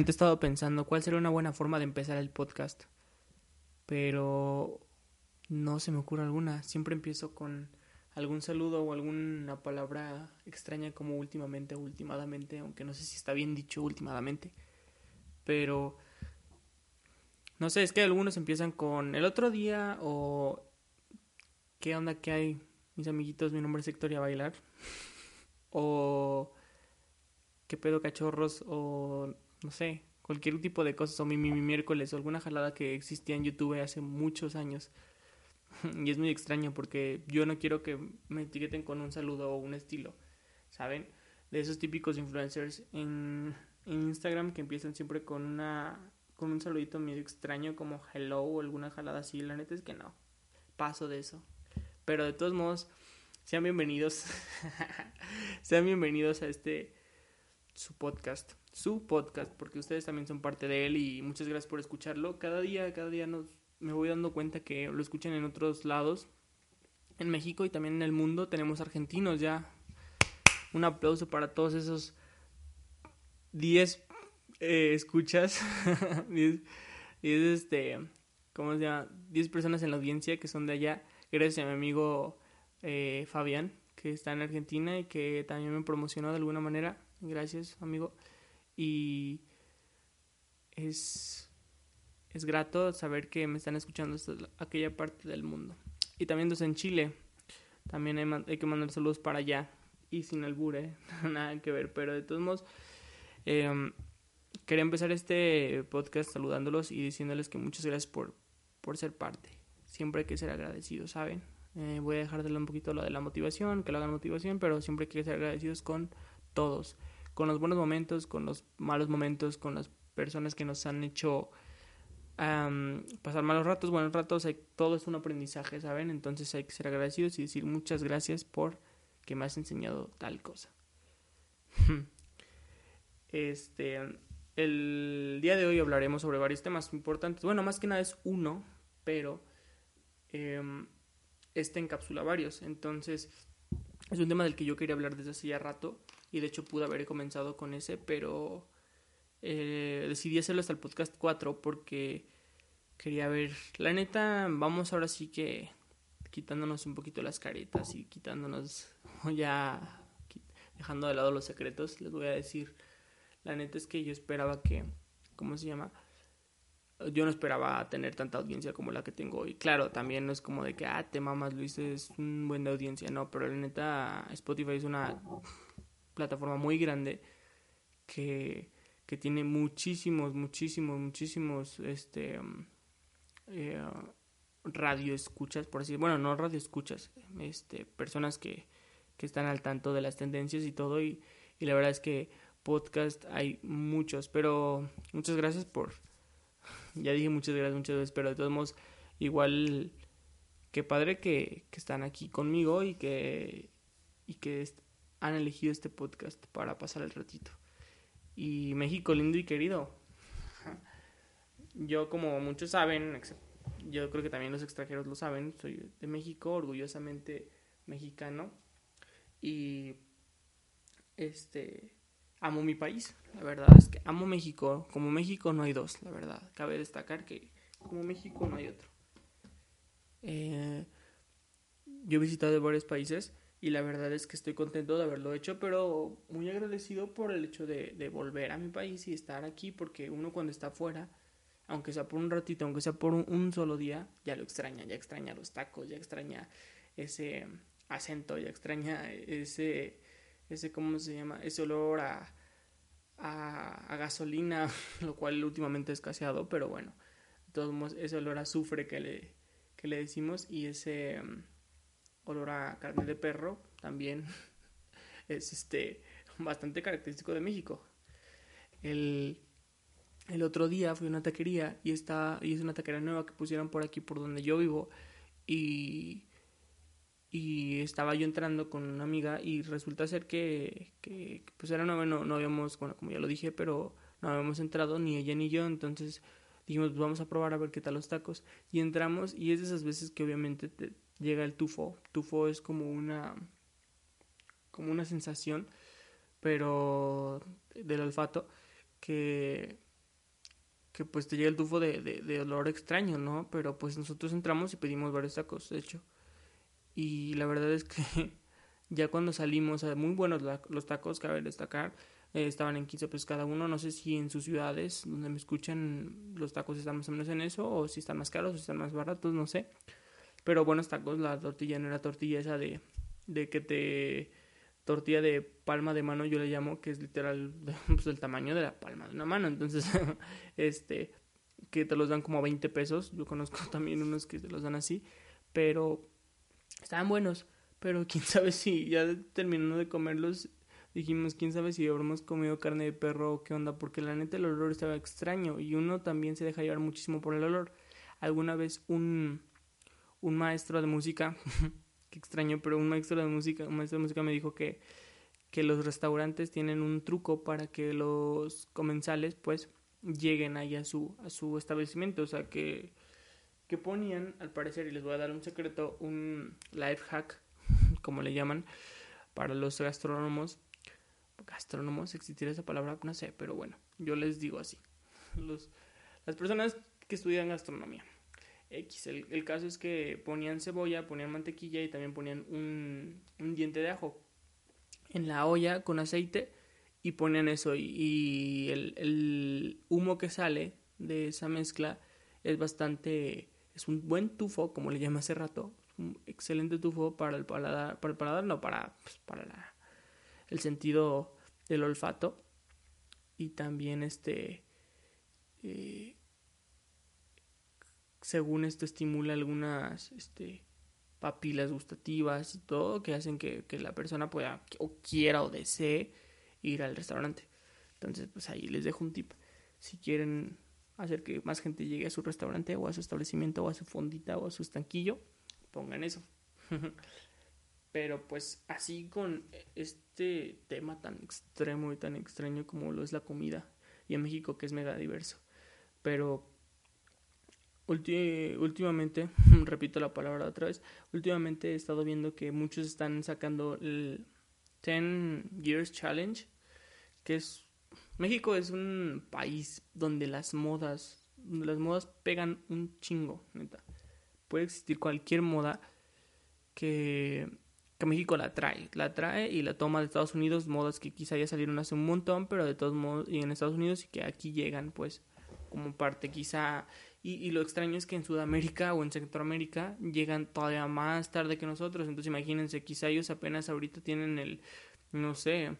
Últimamente he estado pensando cuál sería una buena forma de empezar el podcast, pero no se me ocurre alguna. Siempre empiezo con algún saludo o alguna palabra extraña como últimamente o aunque no sé si está bien dicho últimamente, pero no sé, es que algunos empiezan con el otro día o qué onda que hay, mis amiguitos, mi nombre es Victoria Bailar, o qué pedo cachorros, o no sé, cualquier tipo de cosas, o mi, mi, miércoles, o alguna jalada que existía en YouTube hace muchos años. y es muy extraño porque yo no quiero que me etiqueten con un saludo o un estilo, ¿saben? De esos típicos influencers en, en Instagram que empiezan siempre con una con un saludito medio extraño como hello o alguna jalada así, la neta es que no. Paso de eso. Pero de todos modos, sean bienvenidos. sean bienvenidos a este su podcast, su podcast, porque ustedes también son parte de él y muchas gracias por escucharlo. Cada día, cada día nos me voy dando cuenta que lo escuchan en otros lados. En México y también en el mundo tenemos argentinos ya. Un aplauso para todos esos 10 eh, escuchas, 10, este, ¿cómo se llama? 10 personas en la audiencia que son de allá, gracias a mi amigo eh, Fabián, que está en Argentina y que también me promocionó de alguna manera, gracias amigo, y es, es grato saber que me están escuchando hasta aquella parte del mundo. Y también desde en Chile, también hay, que mandar saludos para allá, y sin albure, nada que ver, pero de todos modos... Eh, quería empezar este podcast saludándolos y diciéndoles que muchas gracias por, por ser parte. Siempre hay que ser agradecidos, ¿saben? Eh, voy a dejar de un poquito lo de la motivación, que lo hagan motivación, pero siempre hay que ser agradecidos con todos, con los buenos momentos, con los malos momentos, con las personas que nos han hecho pasar malos ratos, buenos ratos, todo es un aprendizaje, ¿saben? Entonces hay que ser agradecidos y decir muchas gracias por que me has enseñado tal cosa. este, el día de hoy hablaremos sobre varios temas importantes. Bueno, más que nada es uno, pero em, este encapsula varios. Entonces, es un tema del que yo quería hablar desde hace ya rato. Y de hecho pude haber comenzado con ese, pero eh, decidí hacerlo hasta el podcast 4 porque quería ver. La neta, vamos ahora sí que quitándonos un poquito las caretas y quitándonos ya dejando de lado los secretos, les voy a decir la neta es que yo esperaba que, ¿cómo se llama? Yo no esperaba tener tanta audiencia como la que tengo hoy. Claro, también no es como de que, ah, te mamas, Luis, es un buen de audiencia. No, pero la neta, Spotify es una plataforma muy grande que, que tiene muchísimos, muchísimos, muchísimos, este, eh, radio escuchas, por así bueno, no radio escuchas, este, personas que, que están al tanto de las tendencias y todo. Y, y la verdad es que podcast hay muchos, pero muchas gracias por... Ya dije muchas gracias muchas veces, pero de todos modos, igual qué padre que, que están aquí conmigo y que, y que han elegido este podcast para pasar el ratito. Y México lindo y querido. Yo como muchos saben, yo creo que también los extranjeros lo saben, soy de México, orgullosamente mexicano. Y este amo mi país. La verdad es que amo México. Como México no hay dos, la verdad. Cabe destacar que como México no hay otro. Eh, yo he visitado varios países y la verdad es que estoy contento de haberlo hecho, pero muy agradecido por el hecho de, de volver a mi país y estar aquí, porque uno cuando está afuera, aunque sea por un ratito, aunque sea por un, solo día, ya lo extraña, ya extraña los tacos, ya extraña ese acento, ya extraña ese ese, ¿cómo se llama? Ese olor a, a, gasolina, lo cual últimamente es escaseado, pero bueno, de todos modos, ese olor a azufre que le, que le decimos y ese olor a carne de perro también es este bastante característico de México. El, el otro día fui a una taquería y, está, y es una taquería nueva que pusieron por aquí, por donde yo vivo, y y estaba yo entrando con una amiga y resulta ser que, que pues era nueve, no, no habíamos, bueno, como ya lo dije, pero no habíamos entrado ni ella ni yo, entonces dijimos, pues vamos a probar a ver qué tal los tacos y entramos y es de esas veces que obviamente te llega el tufo, tufo es como una como una sensación pero del olfato, que, que pues te llega el tufo de, de, olor extraño, ¿no? Pero pues nosotros entramos y pedimos varios tacos, de hecho. Y la verdad es que ya cuando salimos, muy buenos los tacos, cabe destacar, eh, estaban en 15 pesos cada uno. No sé si en sus ciudades donde me escuchan los tacos están más o menos en eso, o si están más caros, o si están más baratos, no sé. Pero buenos tacos, la tortilla no era tortilla esa de, de que te tortilla de palma de mano yo le llamo que es literal pues, el tamaño de la palma de una mano. Entonces este que te los dan como 20 pesos. Yo conozco también unos que te los dan así pero estaban buenos. Pero quién sabe si ya terminando de comerlos dijimos quién sabe si habremos comido carne de perro o qué onda porque la neta el olor estaba extraño y uno también se deja llevar muchísimo por el olor. Alguna vez un un maestro de música qué extraño, pero un maestro de música, un maestro de música me dijo que, que los restaurantes tienen un truco para que los comensales pues lleguen ahí a su, a su establecimiento, o sea que, que ponían, al parecer, y les voy a dar un secreto, un life hack, como le llaman, para los gastrónomos, gastrónomos, existirá esa palabra, no sé, pero bueno, yo les digo así, las personas que estudian gastronomía X. El, caso es que ponían cebolla, ponían mantequilla y también ponían un, diente de ajo en la olla con aceite y ponían eso y, el, humo que sale de esa mezcla es bastante es un buen tufo como le llamé hace rato un excelente tufo para el paladar para el paladar no para pues, para el sentido del olfato y también este eh, según esto estimula algunas este, papilas gustativas y todo que hacen que, la persona pueda o quiera o desee ir al restaurante. Entonces, pues ahí les dejo un tip. Si quieren hacer que más gente llegue a su restaurante o a su establecimiento o a su fondita o a su estanquillo, pongan eso. Pero pues así con este tema tan extremo y tan extraño como lo es la comida y en México que es mega diverso. Pero últimamente, repito la palabra otra vez, últimamente he estado viendo que muchos están sacando el 10 Years Challenge, que es México es un país donde las modas, las modas pegan un chingo, neta. Puede existir cualquier moda que, que México la trae, la trae y la toma de Estados Unidos, modas que quizá ya salieron hace un montón, pero de todos modos, y en Estados Unidos y que aquí llegan, pues, como parte quizá y, lo extraño es que en Sudamérica o en Centroamérica llegan todavía más tarde que nosotros. Entonces imagínense, quizá ellos apenas ahorita tienen el, no sé,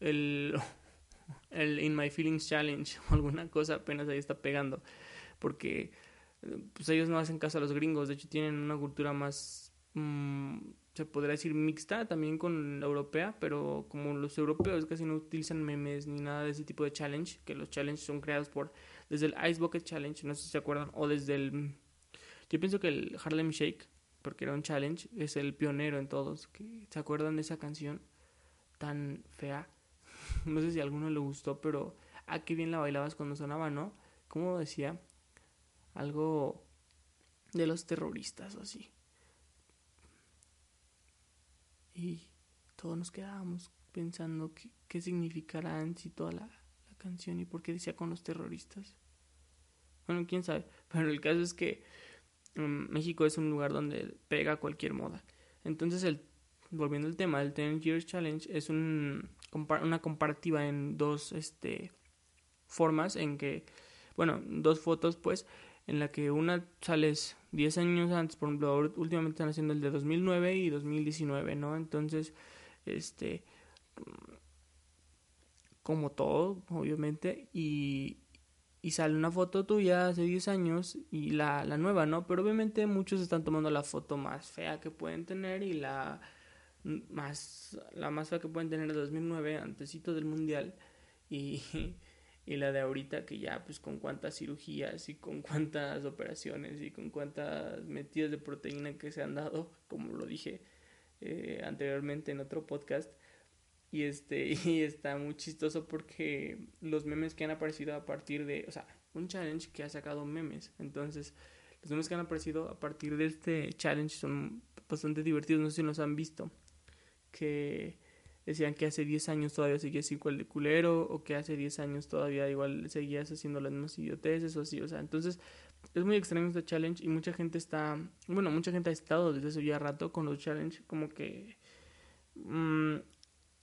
el, el In My Feelings Challenge o alguna cosa apenas ahí está pegando. Porque pues ellos no hacen caso a los gringos. De hecho tienen una cultura más... Mm, se podría decir mixta también con la europea, pero como los europeos casi no utilizan memes ni nada de ese tipo de challenge, que los challenges son creados por desde el Ice Bucket Challenge, no sé si se acuerdan, o desde el yo pienso que el Harlem Shake, porque era un challenge, es el pionero en todos, se acuerdan de esa canción tan fea. no sé si a alguno le gustó, pero ah qué bien la bailabas cuando sonaba, ¿no? Como decía algo de los terroristas o así. Y todos nos quedábamos pensando qué, qué significará en sí toda la, canción y por qué decía con los terroristas. Bueno, quién sabe. Pero el caso es que mm, México es un lugar donde pega cualquier moda. Entonces, el, volviendo al tema, el 10 Years Challenge es un, una comparativa en dos este, formas en que, bueno, dos fotos pues, en la que una sales 10 años antes, por ejemplo, últimamente están haciendo el de 2009 y 2019, ¿no? Entonces, este, como todo, obviamente, y, y sale una foto tuya hace 10 años y la, la nueva, ¿no? Pero obviamente muchos están tomando la foto más fea que pueden tener y la más, la más fea que pueden tener de 2009, antesito del mundial, y y la de ahorita que ya pues con cuántas cirugías y con cuántas operaciones y con cuántas metidas de proteína que se han dado, como lo dije eh, anteriormente en otro podcast. Y este, y está muy chistoso porque los memes que han aparecido a partir de, o sea, un challenge que ha sacado memes. Entonces, los memes que han aparecido a partir de este challenge son bastante divertidos, no sé si los han visto. Que decían que hace 10 años todavía seguías igual de culero o que hace 10 años todavía igual seguías haciendo las mismas idioteces o así, o sea, entonces es muy extraño este challenge y mucha gente está, bueno, mucha gente ha estado desde hace ya rato con los challenge como que mmm,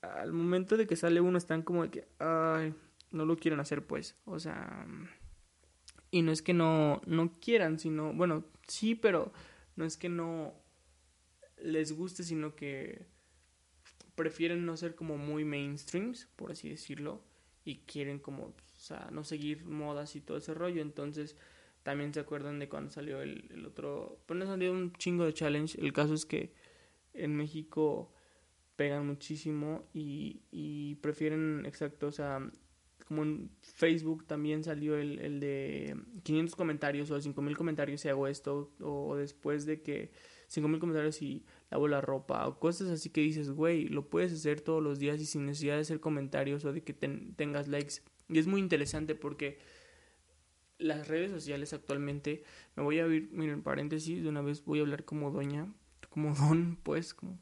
al momento de que sale uno están como de que, ay, no lo quieren hacer pues, o sea, y no es que no, no quieran, sino, bueno, sí, pero no es que no les guste, sino que prefieren no ser como muy mainstreams, por así decirlo, y quieren como, o sea, no seguir modas y todo ese rollo. Entonces, también se acuerdan de cuando salió el, otro, pues no salió un chingo de challenge. El caso es que en México pegan muchísimo y, y prefieren, exacto, o sea, como en Facebook también salió el, el de 500 comentarios o 5000 comentarios si hago esto, o después de que 5000 comentarios y lavo la ropa o cosas así que dices, güey, lo puedes hacer todos los días y sin necesidad de hacer comentarios o de que tengas likes. Y es muy interesante porque las redes sociales actualmente, me voy a abrir, miren, paréntesis, de una vez voy a hablar como doña, como don, pues, como,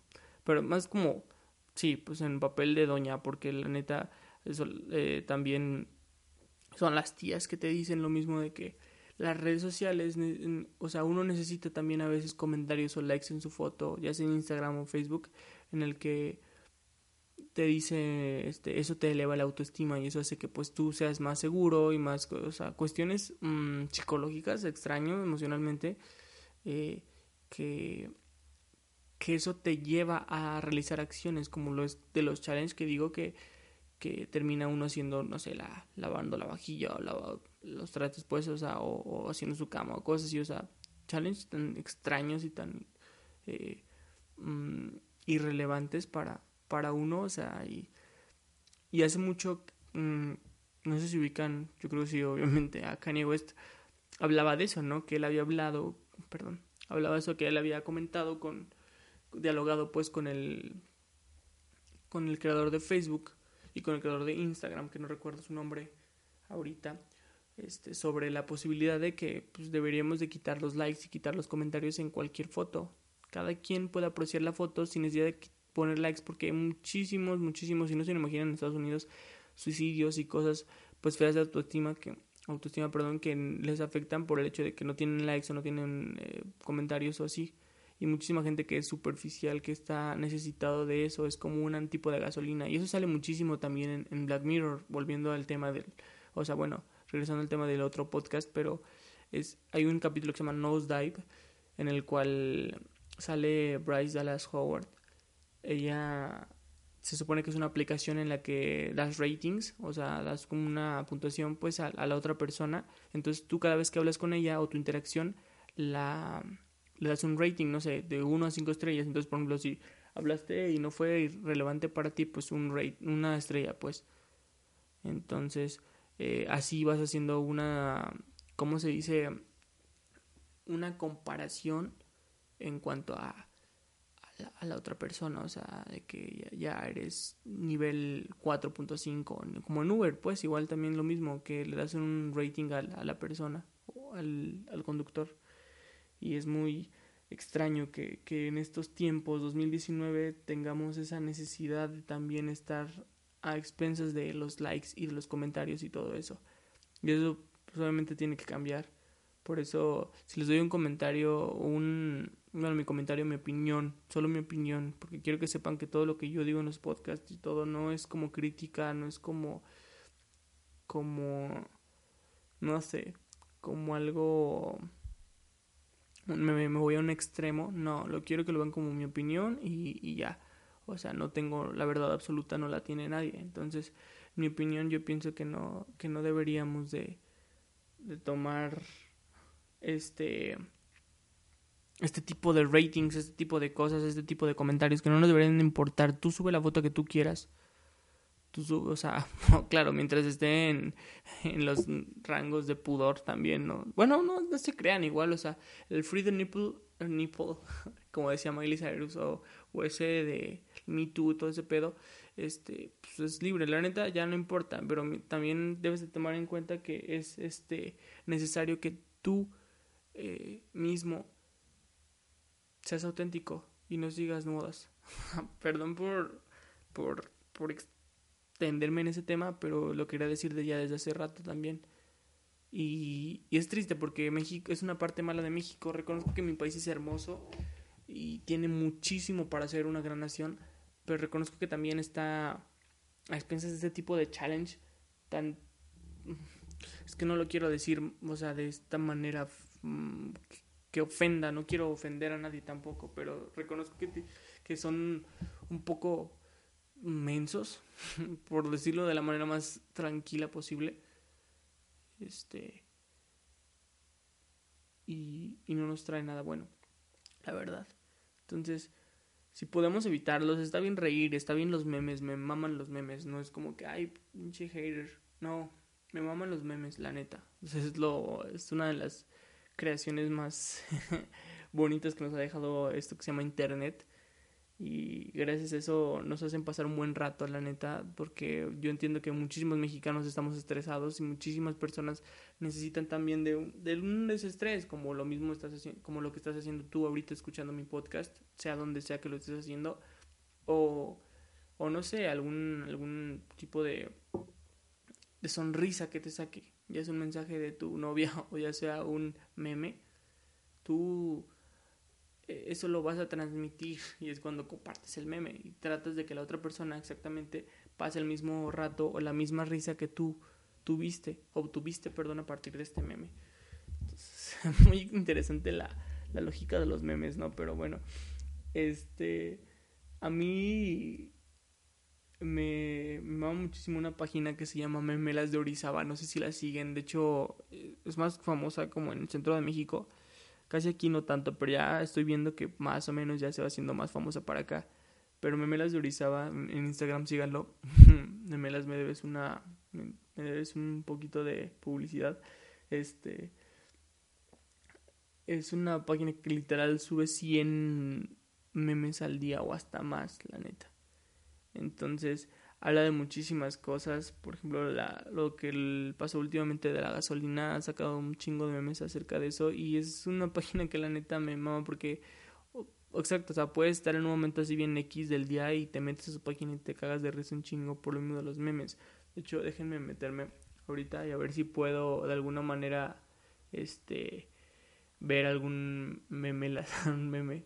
pero más como, sí, pues en papel de doña, porque la neta, eso eh, también son las tías que te dicen lo mismo de que las redes sociales, o sea, uno necesita también a veces comentarios o likes en su foto, ya sea en Instagram o Facebook, en el que te dice, este, eso te eleva la autoestima y eso hace que pues tú seas más seguro y más, o sea, cuestiones mm, psicológicas, extraño emocionalmente, eh, que, que eso te lleva a realizar acciones como lo es de los challenges que digo que, que termina uno haciendo, no sé, la, lavando la vajilla o lavando los trates, pues, o sea, o, haciendo su cama o cosas así, o sea, challenges tan extraños y tan eh, mm, irrelevantes para, para uno, o sea, y, y hace mucho, mm, no sé si ubican, yo creo que sí, obviamente, a Kanye West hablaba de eso, ¿no? Que él había hablado, perdón, hablaba de eso que él había comentado con, dialogado pues con el, con el creador de Facebook y con el creador de Instagram, que no recuerdo su nombre ahorita, este, sobre la posibilidad de que pues, deberíamos de quitar los likes y quitar los comentarios en cualquier foto. Cada quien puede apreciar la foto sin necesidad de poner likes porque hay muchísimos, muchísimos, si no se lo imaginan en Estados Unidos, suicidios y cosas pues feas de autoestima que autoestima, perdón, que les afectan por el hecho de que no tienen likes o no tienen eh, comentarios o así. Y muchísima gente que es superficial, que está necesitado de eso, es como un tipo de gasolina. Y eso sale muchísimo también en, Black Mirror, volviendo al tema del, o sea, bueno, regresando al tema del otro podcast, pero es, hay un capítulo que se llama Nosedive, en el cual sale Bryce Dallas Howard. Ella se supone que es una aplicación en la que das ratings, o sea, das como una puntuación pues a, la otra persona. Entonces tú cada vez que hablas con ella o tu interacción, la, le das un rating, no sé, de 1 a 5 estrellas. Entonces, por ejemplo, si hablaste y no fue relevante para ti, pues un rate, una estrella, pues. Entonces, eh, así vas haciendo una, ¿cómo se dice? Una comparación en cuanto a, a, la, otra persona, o sea, de que ya, eres nivel 4.5, como en Uber, pues igual también lo mismo, que le das un rating a, a la persona o al, al conductor. Y es muy extraño que, que en estos tiempos, 2019, tengamos esa necesidad de también estar a expensas de los likes y de los comentarios y todo eso. Y eso pues, obviamente tiene que cambiar. Por eso, si les doy un comentario, un, bueno, mi comentario, mi opinión, solo mi opinión, porque quiero que sepan que todo lo que yo digo en los podcasts y todo no es como crítica, no es como, como, no sé, como algo, me, voy a un extremo, no, lo quiero que lo vean como mi opinión y, y ya. O sea, no tengo la verdad absoluta, no la tiene nadie. Entonces, mi opinión, yo pienso que no, que no deberíamos de, de tomar este este tipo de ratings, este tipo de cosas, este tipo de comentarios que no nos deberían importar. Tú sube la foto que tú quieras. O sea, claro, mientras esté en, en, los rangos de pudor también, ¿no? Bueno, no, no se crean igual, o sea, el free the nipple, nipple como decía Miley Cyrus, o, o ese de Me Too, todo ese pedo, este, pues es libre, la neta ya no importa, pero también debes de tomar en cuenta que es este necesario que tú eh, mismo seas auténtico y no sigas modas. Perdón por, por, por extenderme en ese tema, pero lo quería decir de ya desde hace rato también. Y, y, es triste porque México es una parte mala de México. Reconozco que mi país es hermoso y tiene muchísimo para ser una gran nación, pero reconozco que también está a expensas de este tipo de challenge tan es que no lo quiero decir, o sea, de esta manera mm, que ofenda, no quiero ofender a nadie tampoco, pero reconozco que, que son un poco mensos, por decirlo de la manera más tranquila posible. Este. Y, no nos trae nada bueno, la verdad. Entonces, si podemos evitarlos, está bien reír, está bien los memes, me maman los memes, no es como que, ay, pinche hater. No, me maman los memes, la neta. es, lo, es una de las creaciones más bonitas que nos ha dejado esto que se llama Internet. Y gracias a eso nos hacen pasar un buen rato, la neta, porque yo entiendo que muchísimos mexicanos estamos estresados y muchísimas personas necesitan también de un, de un desestrés, como lo mismo estás haciendo, como lo que estás haciendo tú ahorita escuchando mi podcast, sea donde sea que lo estés haciendo, o, o no sé, algún, algún tipo de de sonrisa que te saque, ya es un mensaje de tu novia o ya sea un meme, tú eso lo vas a transmitir y es cuando compartes el meme y tratas de que la otra persona exactamente pase el mismo rato o la misma risa que tú tuviste o tuviste, perdón, a partir de este meme. Muy interesante la, la lógica de los memes, ¿no? Pero bueno, este, a mí me, me va muchísimo una página que se llama Memelas de Orizaba. No sé si la siguen. De hecho, eh, es más famosa como en el centro de México. Casi aquí no tanto, pero ya estoy viendo que más o menos ya se va haciendo más famosa para acá. Pero Memelas de Orizaba, en Instagram síganlo. Memelas me debes una. Me debes un poquito de publicidad. Este. Es una página que literal sube 100 memes al día o hasta más, la neta. Entonces, habla de muchísimas cosas. Por ejemplo, la, lo que pasó últimamente de la gasolina. Ha sacado un chingo de memes acerca de eso. Y es una página que la neta me mama porque... Exacto, o sea, puedes estar en un momento así bien X del día y te metes a su página y te cagas de risa un chingo por lo mismo de los memes. De hecho, déjenme meterme ahorita y a ver si puedo de alguna manera este ver algún meme, un meme.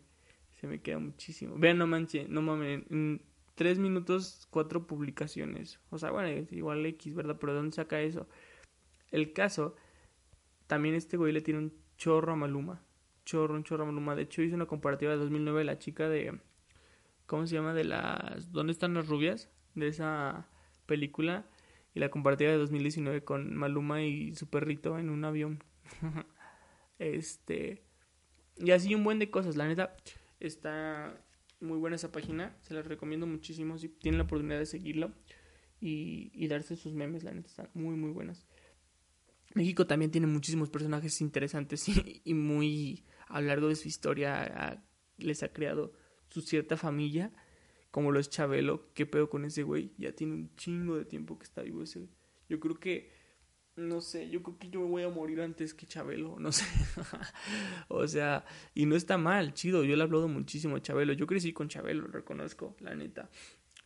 Se me queda muchísimo. Vean, no manches, no mames, tres minutos, cuatro publicaciones. O sea, bueno, igual X, ¿verdad? Pero ¿de dónde saca eso? El caso, también este güey le tiene un chorro a Maluma. Chorro, un chorro a Maluma. De hecho, hizo una comparativa de 2009 de la chica de... ¿Cómo se llama? De las... ¿Dónde están las rubias? De esa película. Y la comparativa de 2019 con Maluma y su perrito en un avión. este... Y así un buen de cosas. La neta, está muy buena esa página, se la recomiendo muchísimo si tienen la oportunidad de seguirla y, darse sus memes, la neta están muy muy buenas. México también tiene muchísimos personajes interesantes y, muy a lo largo de su historia les ha creado su cierta familia, como lo es Chabelo, qué pedo con ese güey, ya tiene un chingo de tiempo que está vivo ese. Yo creo que no sé, yo creo que yo voy a morir antes que Chabelo, no sé. o sea, y no está mal, chido, yo le he hablado muchísimo a Chabelo, yo crecí con Chabelo, lo reconozco, la neta.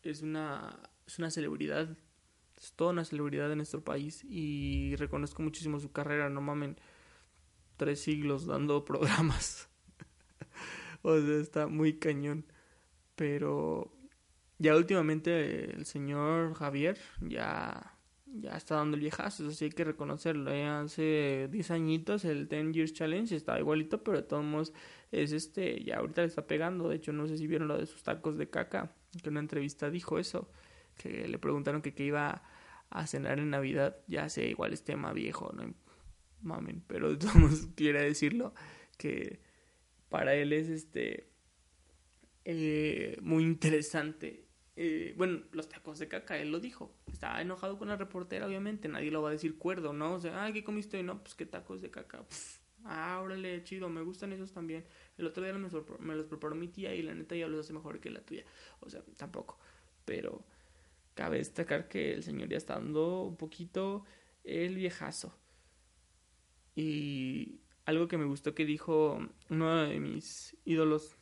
Es una, es una celebridad, es toda una celebridad en nuestro país y reconozco muchísimo su carrera, no mamen, tres siglos dando programas. o sea, está muy cañón. Pero ya últimamente el señor Javier ya ya está dando el viejazo, así hay que reconocerlo. ¿eh? Hace 10 añitos el 10 Years Challenge estaba igualito, pero de todos modos es este, ya ahorita le está pegando. De hecho, no sé si vieron lo de sus tacos de caca, que en una entrevista dijo eso, que le preguntaron que, qué iba a cenar en Navidad. Ya sé, igual es tema viejo, mamen, pero de todos modos quiere decirlo, que para él es este eh, muy interesante eh, bueno, los tacos de caca, él lo dijo. Estaba enojado con la reportera, obviamente. Nadie lo va a decir cuerdo, ¿no? O sea, ay, ¿qué comiste? No, pues qué tacos de caca. ah, órale, chido, me gustan esos también. El otro día me, me, los preparó mi tía y la neta ya los hace mejor que la tuya. O sea, tampoco. Pero cabe destacar que el señor ya está dando un poquito el viejazo. Y algo que me gustó que dijo uno de mis ídolos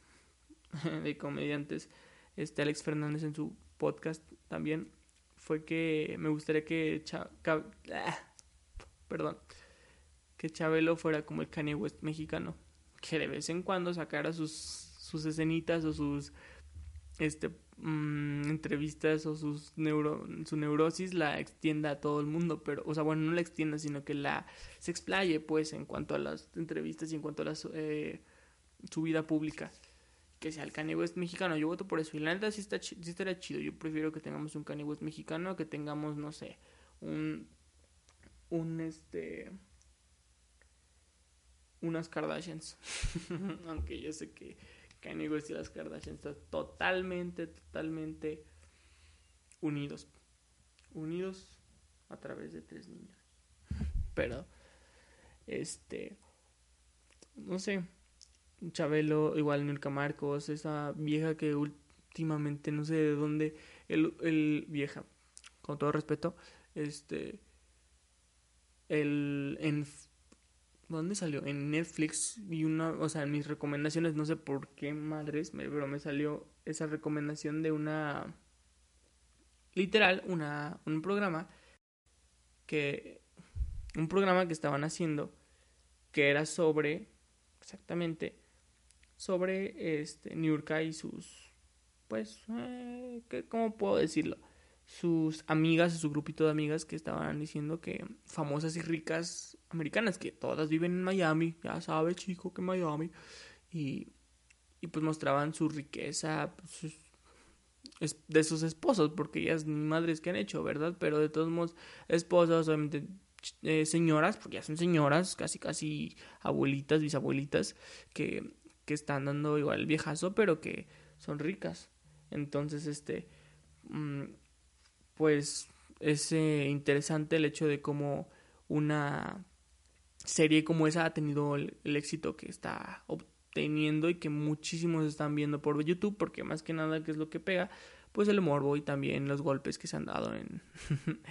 de comediantes este Alex Fernández en su podcast también fue que me gustaría que ah, perdón, que Chabelo fuera como el Kanye West mexicano, que de vez en cuando sacara sus sus escenitas o sus este mm, entrevistas o sus neuro, su neurosis la extienda a todo el mundo, pero, o sea, bueno, no la extienda, sino que la se explaye, pues, en cuanto a las entrevistas y en cuanto a la, eh, su vida pública. Que sea el Kanye West mexicano, yo voto por eso. Y la neta sí, está sí estaría chido. Yo prefiero que tengamos un Kanye West mexicano que tengamos, no sé, un. Un este. Unas Kardashians. Aunque yo sé que Kanye West y las Kardashian están totalmente, totalmente unidos. Unidos a través de tres niños. Pero, este, no sé, Chabelo, igual Nurka Marcos, esa vieja que últimamente no sé de dónde, el, el vieja, con todo respeto, este, el, en ¿Dónde salió? En Netflix y una, o sea, en mis recomendaciones, no sé por qué madres, pero me salió esa recomendación de una, literal, una, un programa que, un programa que estaban haciendo que era sobre, exactamente, sobre este, Niurka y sus, pues, eh, ¿cómo puedo decirlo? sus amigas, su grupito de amigas que estaban diciendo que famosas y ricas americanas, que todas viven en Miami, ya sabe chico que Miami, y, y pues mostraban su riqueza pues, de sus esposos, porque ellas ni madres que han hecho, ¿verdad? Pero de todos modos, esposas, obviamente eh, señoras, porque ya son señoras, casi casi abuelitas, bisabuelitas, que, que están dando igual viejazo, pero que son ricas. Entonces, este... Mm, pues es eh, interesante el hecho de cómo una serie como esa ha tenido el, éxito que está obteniendo y que muchísimos están viendo por YouTube, porque más que nada, que es lo que pega? Pues el morbo y también los golpes que se han dado en,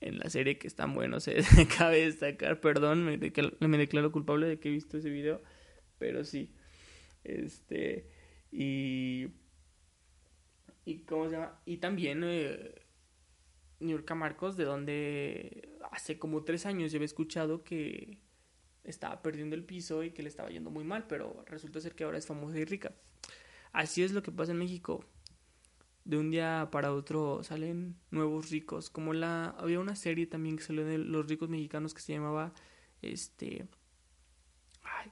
en la serie que están buenos. Cabe destacar, perdón, me declaro culpable de que he visto ese video, pero sí. Este, y. ¿Y cómo se llama? Y también. Eh, Niurka Marcos, de donde hace como tres años yo había escuchado que estaba perdiendo el piso y que le estaba yendo muy mal, pero resulta ser que ahora es famosa y rica. Así es lo que pasa en México. De un día para otro salen nuevos ricos, como la había una serie también que salió de los ricos mexicanos que se llamaba este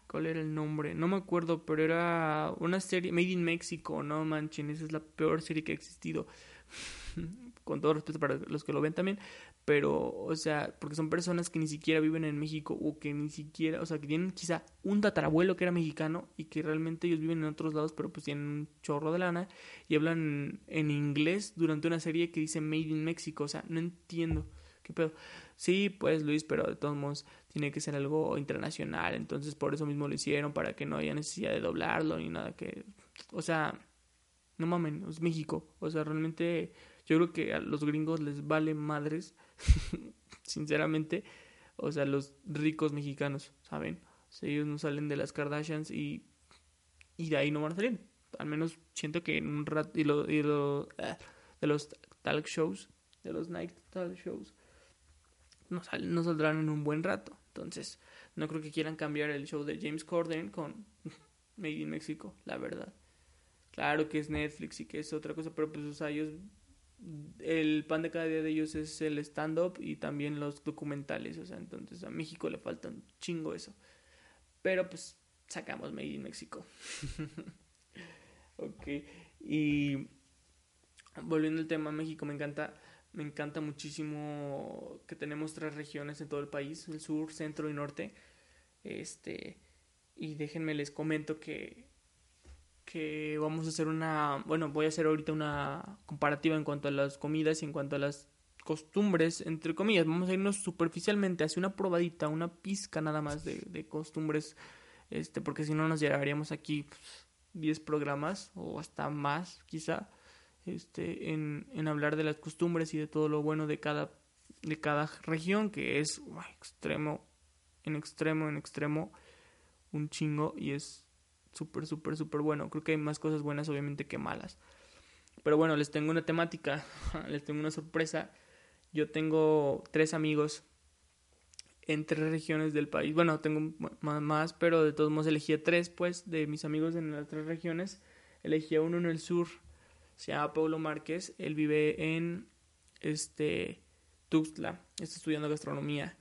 ¿cuál era el nombre? No me acuerdo, pero era una serie Made in Mexico, no manchen, esa es la peor serie que ha existido. con todo respeto para los que lo ven también, pero, o sea, porque son personas que ni siquiera viven en México o que ni siquiera, o sea, que tienen quizá un tatarabuelo que era mexicano y que realmente ellos viven en otros lados, pero pues tienen un chorro de lana y hablan en inglés durante una serie que dice Made in Mexico, o sea, no entiendo. ¿Qué pedo? Sí, pues Luis, pero de todos modos tiene que ser algo internacional, entonces por eso mismo lo hicieron, para que no haya necesidad de doblarlo ni nada que... O sea, no mamen, es México, o sea, realmente yo creo que a los gringos les vale madres, sinceramente. O sea, los ricos mexicanos, ¿saben? O ellos no salen de las Kardashians y, y de ahí no van a salir. Al menos siento que en un rato. Y, lo, y lo, ah, de los talk shows, de los night talk shows, no, saldrán en un buen rato. Entonces, no creo que quieran cambiar el show de James Corden con Made in Mexico, la verdad. Claro que es Netflix y que es otra cosa, pero pues, o sea, ellos el pan de cada día de ellos es el stand-up y también los documentales, o sea, entonces a México le falta un chingo eso. Pero pues sacamos Made in México. ok, y volviendo al tema México, me encanta, me encanta muchísimo que tenemos tres regiones en todo el país, el sur, centro y norte. Este, y déjenme les comento que que vamos a hacer una, bueno, voy a hacer ahorita una comparativa en cuanto a las comidas y en cuanto a las costumbres, entre comillas, vamos a irnos superficialmente hacia una probadita, una pizca nada más de, de costumbres, este, porque si no nos llegaríamos aquí 10 pues, programas o hasta más quizá, este, en, en hablar de las costumbres y de todo lo bueno de cada, de cada región, que es extremo, en extremo, en extremo, un chingo y es súper, súper, súper bueno. Creo que hay más cosas buenas obviamente que malas. Pero bueno, les tengo una temática, les tengo una sorpresa. Yo tengo tres amigos en tres regiones del país. Bueno, tengo más, pero de todos modos elegí tres, pues, de mis amigos en las tres regiones. Elegí a uno en el sur, se llama Pablo Márquez. Él vive en este Tuxtla, está estudiando gastronomía,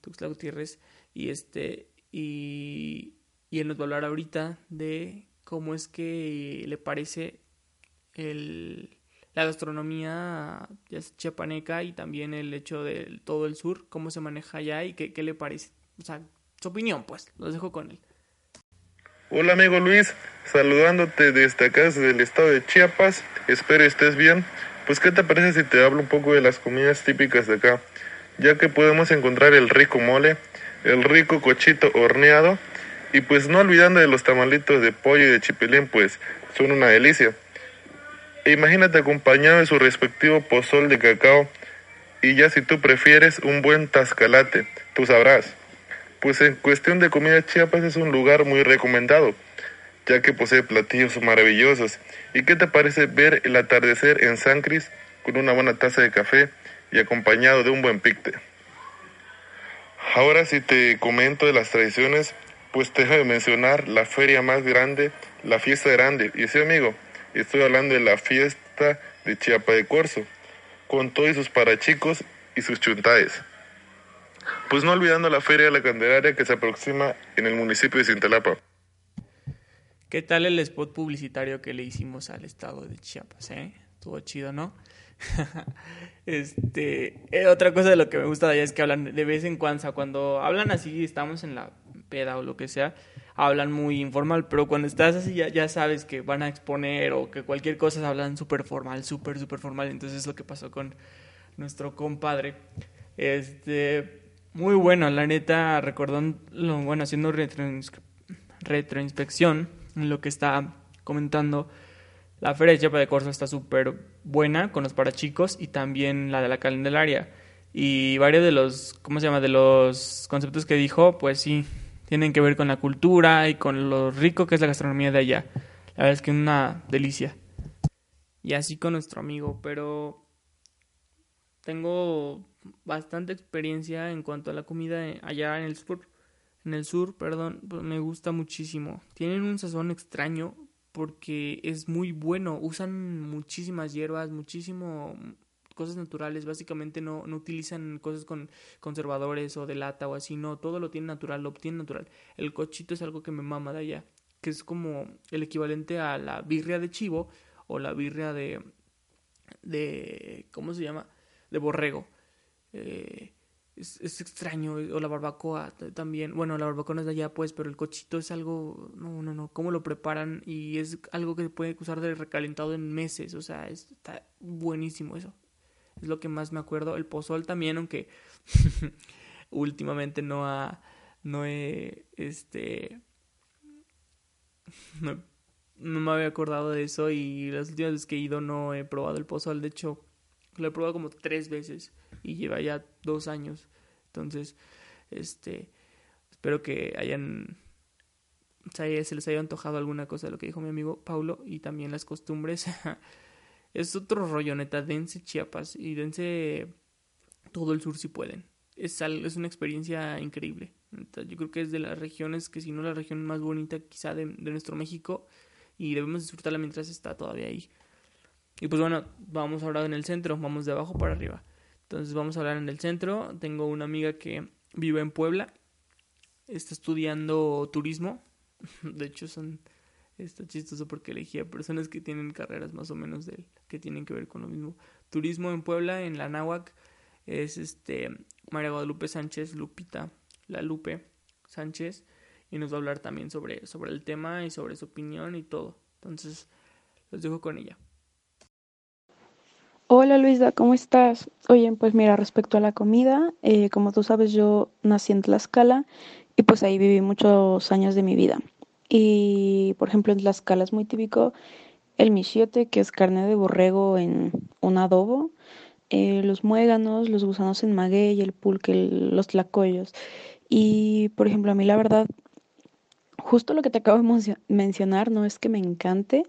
Tuxtla Gutiérrez, y este, y, él nos va a hablar ahorita de cómo es que le parece el, la gastronomía chiapaneca y también el hecho de todo el sur, cómo se maneja allá y qué, qué le parece. O sea, su opinión, pues, los dejo con él. Hola amigo Luis, saludándote desde acá, desde el estado de Chiapas, espero estés bien. Pues qué te parece si te hablo un poco de las comidas típicas de acá, ya que podemos encontrar el rico mole, el rico cochito horneado y pues no olvidando de los tamalitos de pollo y de chipilín, pues son una delicia. Imagínate acompañado de su respectivo pozol de cacao y ya si tú prefieres un buen tascalate, tú sabrás. Pues en cuestión de comida Chiapas es un lugar muy recomendado, ya que posee platillos maravillosos. ¿Y qué te parece ver el atardecer en San Cris con una buena taza de café y acompañado de un buen picte? Ahora si te comento de las tradiciones, pues te dejo mencionar la feria más grande, la fiesta grande. Y sí amigo, Estoy hablando de la fiesta de Chiapa de Corzo, con todos sus parachicos y sus chuntaes. Pues no olvidando la Feria de la Candelaria que se aproxima en el municipio de Cintalapa. ¿Qué tal el spot publicitario que le hicimos al estado de Chiapas? Eh? Estuvo chido, ¿no? este, eh, otra cosa de lo que me gusta de allá es que hablan de vez en cuando, cuando hablan así, estamos en la peda o lo que sea, hablan muy informal, pero cuando estás así ya, ya sabes que van a exponer o que cualquier cosa hablan súper formal, súper, súper formal. Entonces es lo que pasó con nuestro compadre. Este, muy bueno, la neta, recordando, bueno, haciendo retroinspección en lo que está comentando. La Feria de Chiapa de Corzo está súper buena con los parachicos y también la de la Candelaria. Y varios de los, ¿cómo se llama? De los conceptos que dijo, pues sí, tienen que ver con la cultura y con lo rico que es la gastronomía de allá. La verdad es que es una delicia. Y así con nuestro amigo, pero tengo bastante experiencia en cuanto a la comida allá en el sur. En el sur, perdón, pues me gusta muchísimo. Tienen un sazón extraño porque es muy bueno. Usan muchísimas hierbas, muchísimo cosas naturales, básicamente no, no utilizan cosas con conservadores o de lata o así, no, todo lo tienen natural, lo obtienen natural. El cochito es algo que me mama de allá, que es como el equivalente a la birria de chivo o la birria de, de ¿cómo se llama? De borrego. Eh, es, es, extraño, o la barbacoa también, bueno, la barbacoa no es de allá pues, pero el cochito es algo, no, no, no, cómo lo preparan y es algo que se puede usar de recalentado en meses, o sea, está buenísimo eso es lo que más me acuerdo. El pozol también, aunque últimamente no ha, no he, este, no, me había acordado de eso y las últimas veces que he ido no he probado el pozol. De hecho, lo he probado como tres veces y lleva ya dos años. Entonces, este, espero que hayan, se les haya antojado alguna cosa de lo que dijo mi amigo Paulo y también las costumbres. Es otro rollo, neta. Dense Chiapas y dense todo el sur si pueden. Es, es una experiencia increíble. Yo creo que es de las regiones que, si no la región más bonita quizá de, de nuestro México, y debemos disfrutarla mientras está todavía ahí. Y pues bueno, vamos ahora en el centro, vamos de abajo para arriba. Entonces vamos a hablar en el centro. Tengo una amiga que vive en Puebla, está estudiando turismo. De hecho, son Está chistoso porque elegí a personas que tienen carreras más o menos de que tienen que ver con lo mismo. Turismo en Puebla, en la Náhuac, es este María Guadalupe Sánchez Lupita, la Lupe Sánchez, y nos va a hablar también sobre, sobre el tema y sobre su opinión y todo. Entonces, los dejo con ella. Hola Luisa, ¿cómo estás? Oye, pues mira, respecto a la comida, eh, como tú sabes, yo nací en Tlaxcala y pues ahí viví muchos años de mi vida. Y, por ejemplo, en Tlaxcala es muy típico el michiote, que es carne de borrego en un adobo, eh, los muéganos, los gusanos en maguey, el pulque, los tlacoyos. Y, por ejemplo, a mí la verdad, justo lo que te acabo de mencionar no es que me encante,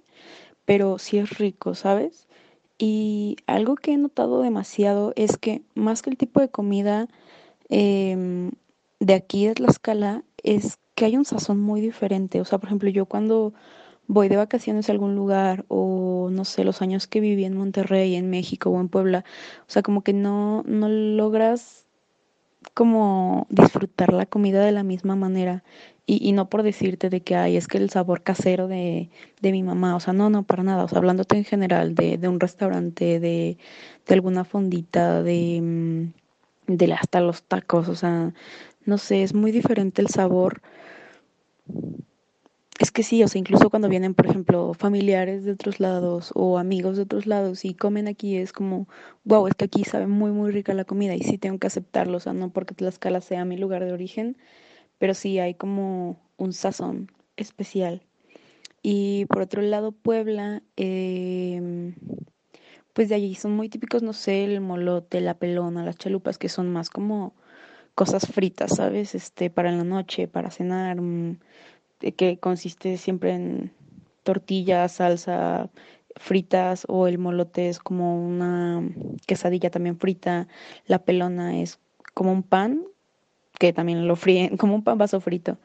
pero sí es rico, ¿sabes? Y algo que he notado demasiado es que más que el tipo de comida em, de aquí de Tlaxcala, es que hay un sazón muy diferente. O sea, por ejemplo, yo cuando voy de vacaciones a algún lugar o no sé, los años que viví en Monterrey, en México o en Puebla, o sea, como que no, no logras como disfrutar la comida de la misma manera. Y, y no por decirte de que hay, es que el sabor casero de, de mi mamá, o sea, no, no, para nada, o sea, hablándote en general de, de un restaurante, de, de alguna fondita, de, mm, de hasta los tacos, o sea, no sé, es muy diferente el sabor es que sí, o sea, incluso cuando vienen, por ejemplo, familiares de otros lados o amigos de otros lados y comen aquí, es como, wow, es que aquí sabe muy, muy rica la comida y sí tengo que aceptarlo, o sea, no porque Tlaxcala sea mi lugar de origen, pero sí hay como un sazón especial. Y por otro lado, Puebla, eh, pues de allí son muy típicos, no sé, el molote, la pelona, las chalupas, que son más como cosas fritas, ¿sabes? Este, para la noche, para cenar. Mm, que consiste siempre en tortillas, salsa, fritas o el molote es como una quesadilla también frita, la pelona es como un pan que también lo fríen, como un pan vaso frito.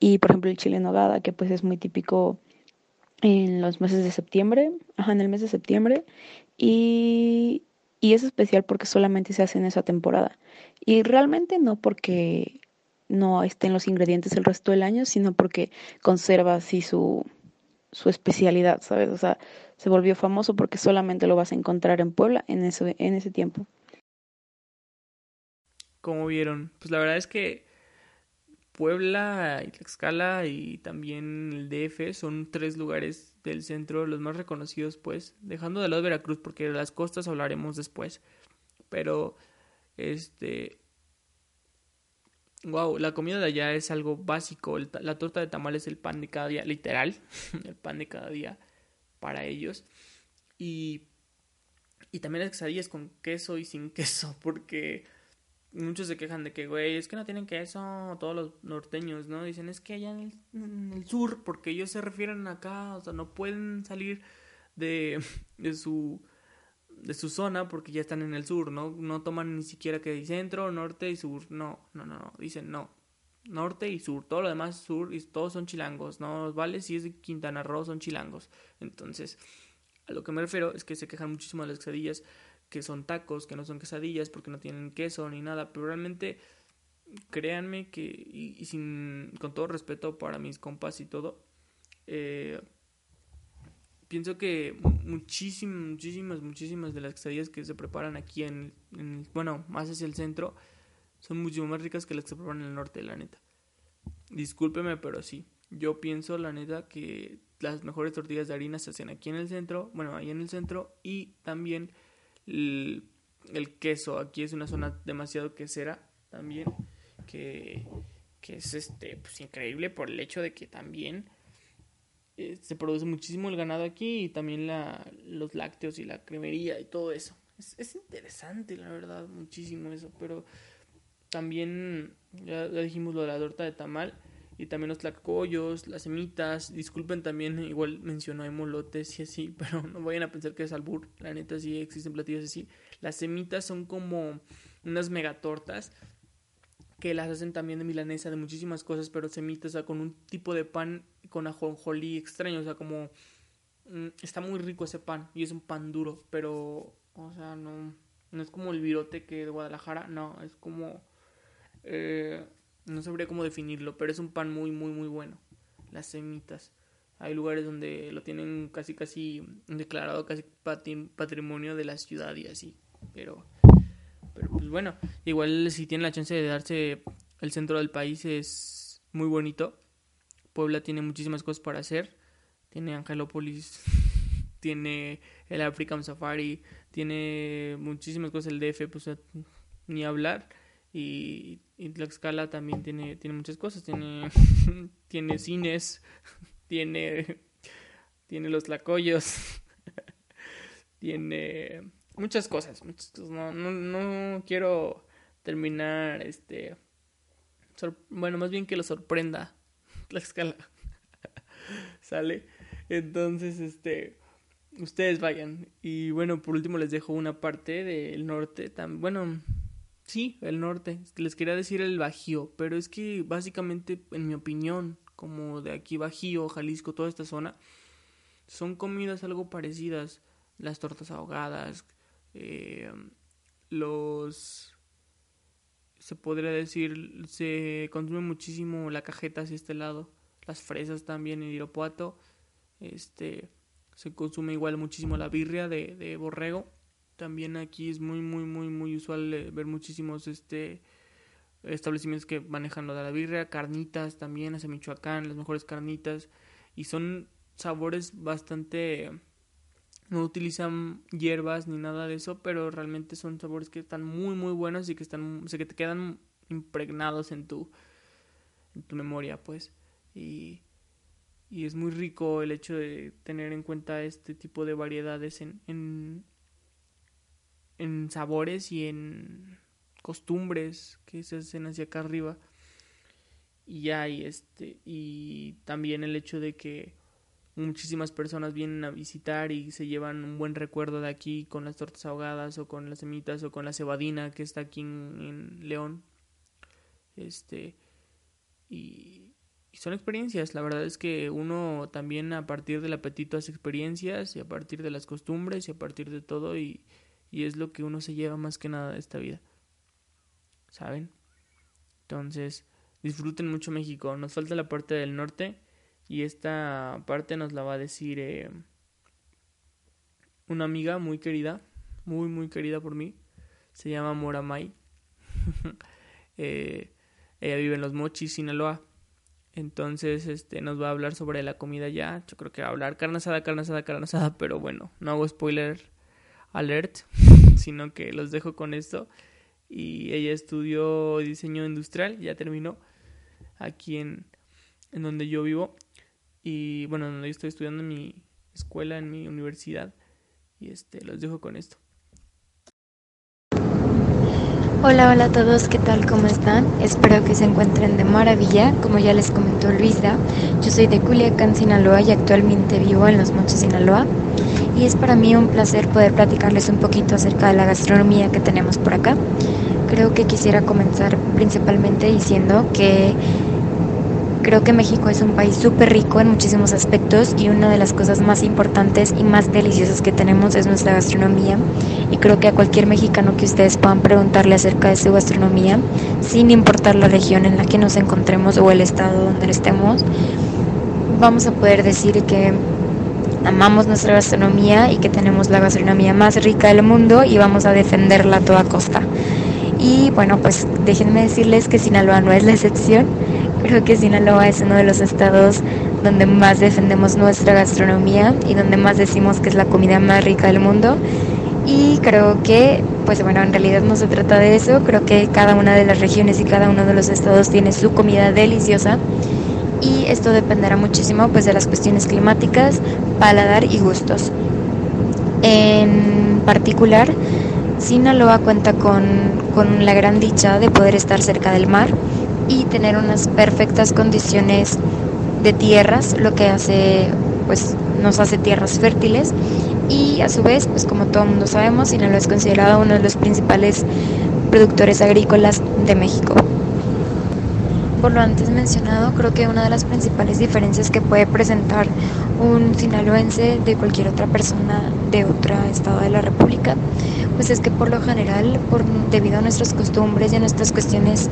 Y por ejemplo el chile nogada, que pues es muy típico en los meses de septiembre, ajá, en el mes de septiembre, y, y es especial porque solamente se hace en esa temporada. Y realmente no porque no estén los ingredientes el resto del año, sino porque conserva así su, su especialidad, ¿sabes? O sea, se volvió famoso porque solamente lo vas a encontrar en Puebla en ese, en ese tiempo. Como vieron, pues la verdad es que Puebla y Tlaxcala y también el DF son tres lugares del centro los más reconocidos, pues, dejando de lado Veracruz porque las costas hablaremos después. Pero este Wow, la comida de allá es algo básico. La torta de tamal es el pan de cada día, literal, el pan de cada día para ellos. Y, y también las quesadillas con queso y sin queso, porque muchos se quejan de que, güey, es que no tienen queso, todos los norteños, ¿no? Dicen, es que allá en el, en el sur, porque ellos se refieren acá, o sea, no pueden salir de, de su de su zona porque ya están en el sur, ¿no? No toman ni siquiera que centro, norte y sur, no, no, no, no, dicen no, norte y sur, todo lo demás sur y todos son chilangos, no vale si es de Quintana Roo, son chilangos. Entonces, a lo que me refiero es que se quejan muchísimo de las quesadillas, que son tacos, que no son quesadillas porque no tienen queso ni nada, pero realmente créanme que, y, sin, con todo respeto para mis compas y todo, eh, pienso que muchísimas, muchísimas, muchísimas de las quesadillas que se preparan aquí en, bueno, más hacia el centro, son mucho más ricas que las que se preparan en el norte, la neta. Discúlpeme, pero sí. Yo pienso, la neta, que las mejores tortillas de harina se hacen aquí en el centro, bueno, ahí en el centro, y también el, el queso. Aquí es una zona demasiado quesera también, que, que es este, pues increíble por el hecho de que también eh, se produce muchísimo el ganado aquí y también la, los lácteos y la cremería y todo eso. Es, es interesante, la verdad, muchísimo eso, pero también ya, dijimos lo de la torta de tamal y también los tlacoyos, las semitas, disculpen también, igual mencionó hay molotes y así, pero no vayan a pensar que es albur, la neta sí existen platillos así. Las semitas son como unas megatortas que las hacen también de milanesa, de muchísimas cosas, pero semitas, o sea, con un tipo de pan con ajonjolí extraño, o sea, como mm, está muy rico ese pan y es un pan duro, pero, o sea, no, no es como el virote que de Guadalajara, no, es como, eh, no sabría cómo definirlo, pero es un pan muy, muy, muy bueno, las semitas. Hay lugares donde lo tienen casi, casi declarado casi patrimonio de la ciudad y así, pero pero pues bueno, igual si tiene la chance de darse el centro del país es muy bonito. Puebla tiene muchísimas cosas para hacer. Tiene Angelópolis, tiene el African Safari, tiene muchísimas cosas el DF, pues ni hablar. Y, y Tlaxcala también tiene, tiene muchas cosas. Tiene, tiene cines, tiene, tiene los tlacoyos, tiene muchas cosas, No, no, no quiero terminar, este, bueno, más bien que lo sorprenda la escala, ¿sale? Entonces, este, ustedes vayan. Y bueno, por último les dejo una parte del norte. bueno, sí, el norte. Les quería decir el Bajío, pero es que básicamente, en mi opinión, como de aquí Bajío, Jalisco, toda esta zona, son comidas algo parecidas. Las tortas ahogadas, eh, los... Se podría decir, se consume muchísimo la cajeta hacia este lado. Las fresas también en Irapuato. Este, se consume igual muchísimo la birria de, de borrego. También aquí es muy, muy, muy, muy usual eh, ver muchísimos este, establecimientos que manejan lo de la birria, carnitas también, hacia Michoacán, las mejores carnitas. Y son sabores bastante... No utilizan hierbas ni nada de eso, pero realmente son sabores que están muy, muy buenos y que, están, o sea, que te quedan impregnados en tu, en tu memoria, pues. Y y es muy rico el hecho de tener en cuenta este tipo de variedades en, en, en sabores y en costumbres que se hacen hacia acá arriba y ya y este y también el hecho de que muchísimas personas vienen a visitar y se llevan un buen recuerdo de aquí con las tortas ahogadas o con las semitas o con la cebadina que está aquí en, León este y y son experiencias, la verdad es que uno también a partir del apetito hace experiencias y a partir de las costumbres y a partir de todo y, y es lo que uno se lleva más que nada de esta vida. ¿Saben? Entonces, disfruten mucho México. Nos falta la parte del norte y esta parte nos la va a decir eh, una amiga muy querida, muy, muy querida por mí. Se llama Moramay. eh, ella vive en Los Mochis, Sinaloa. Entonces, este, nos va a hablar sobre la comida ya. Yo creo que va a hablar carne asada, carne asada, carne asada, pero bueno, no hago spoiler alert, sino que los dejo con esto. Y ella estudió diseño industrial, ya terminó aquí en, en donde yo vivo. Y bueno, donde yo estoy estudiando en mi escuela, en mi universidad. Y este, los dejo con esto. Hola, hola a todos, ¿qué tal? ¿Cómo están? Espero que se encuentren de maravilla. Como ya les comentó Luisa, yo soy de Culiacán, Sinaloa y actualmente vivo en Los Mochis, Sinaloa. Y es para mí un placer poder platicarles un poquito acerca de la gastronomía que tenemos por acá. Creo que quisiera comenzar principalmente diciendo que Creo que México es un país súper rico en muchísimos aspectos y una de las cosas más importantes y más deliciosas que tenemos es nuestra gastronomía. Y creo que a cualquier mexicano que ustedes puedan preguntarle acerca de su gastronomía, sin importar la región en la que nos encontremos o el estado donde estemos, vamos a poder decir que amamos nuestra gastronomía y que tenemos la gastronomía más rica del mundo y vamos a defenderla a toda costa. Y bueno, pues déjenme decirles que Sinaloa no es la excepción Creo que Sinaloa es uno de los estados donde más defendemos nuestra gastronomía y donde más decimos que es la comida más rica del mundo. Y creo que, pues bueno, en realidad no se trata de eso. Creo que cada una de las regiones y cada uno de los estados tiene su comida deliciosa. Y esto dependerá muchísimo pues de las cuestiones climáticas, paladar y gustos. En particular, Sinaloa cuenta con, con la gran dicha de poder estar cerca del mar y tener unas perfectas condiciones de tierras, lo que hace pues nos hace tierras fértiles y a su vez, pues como todo el mundo sabemos, Sinaloa es considerado uno de los principales productores agrícolas de México. Por lo antes mencionado, creo que una de las principales diferencias que puede presentar un sinaloense de cualquier otra persona de otro estado de la República, pues es que por lo general, por, debido a nuestras costumbres y a nuestras cuestiones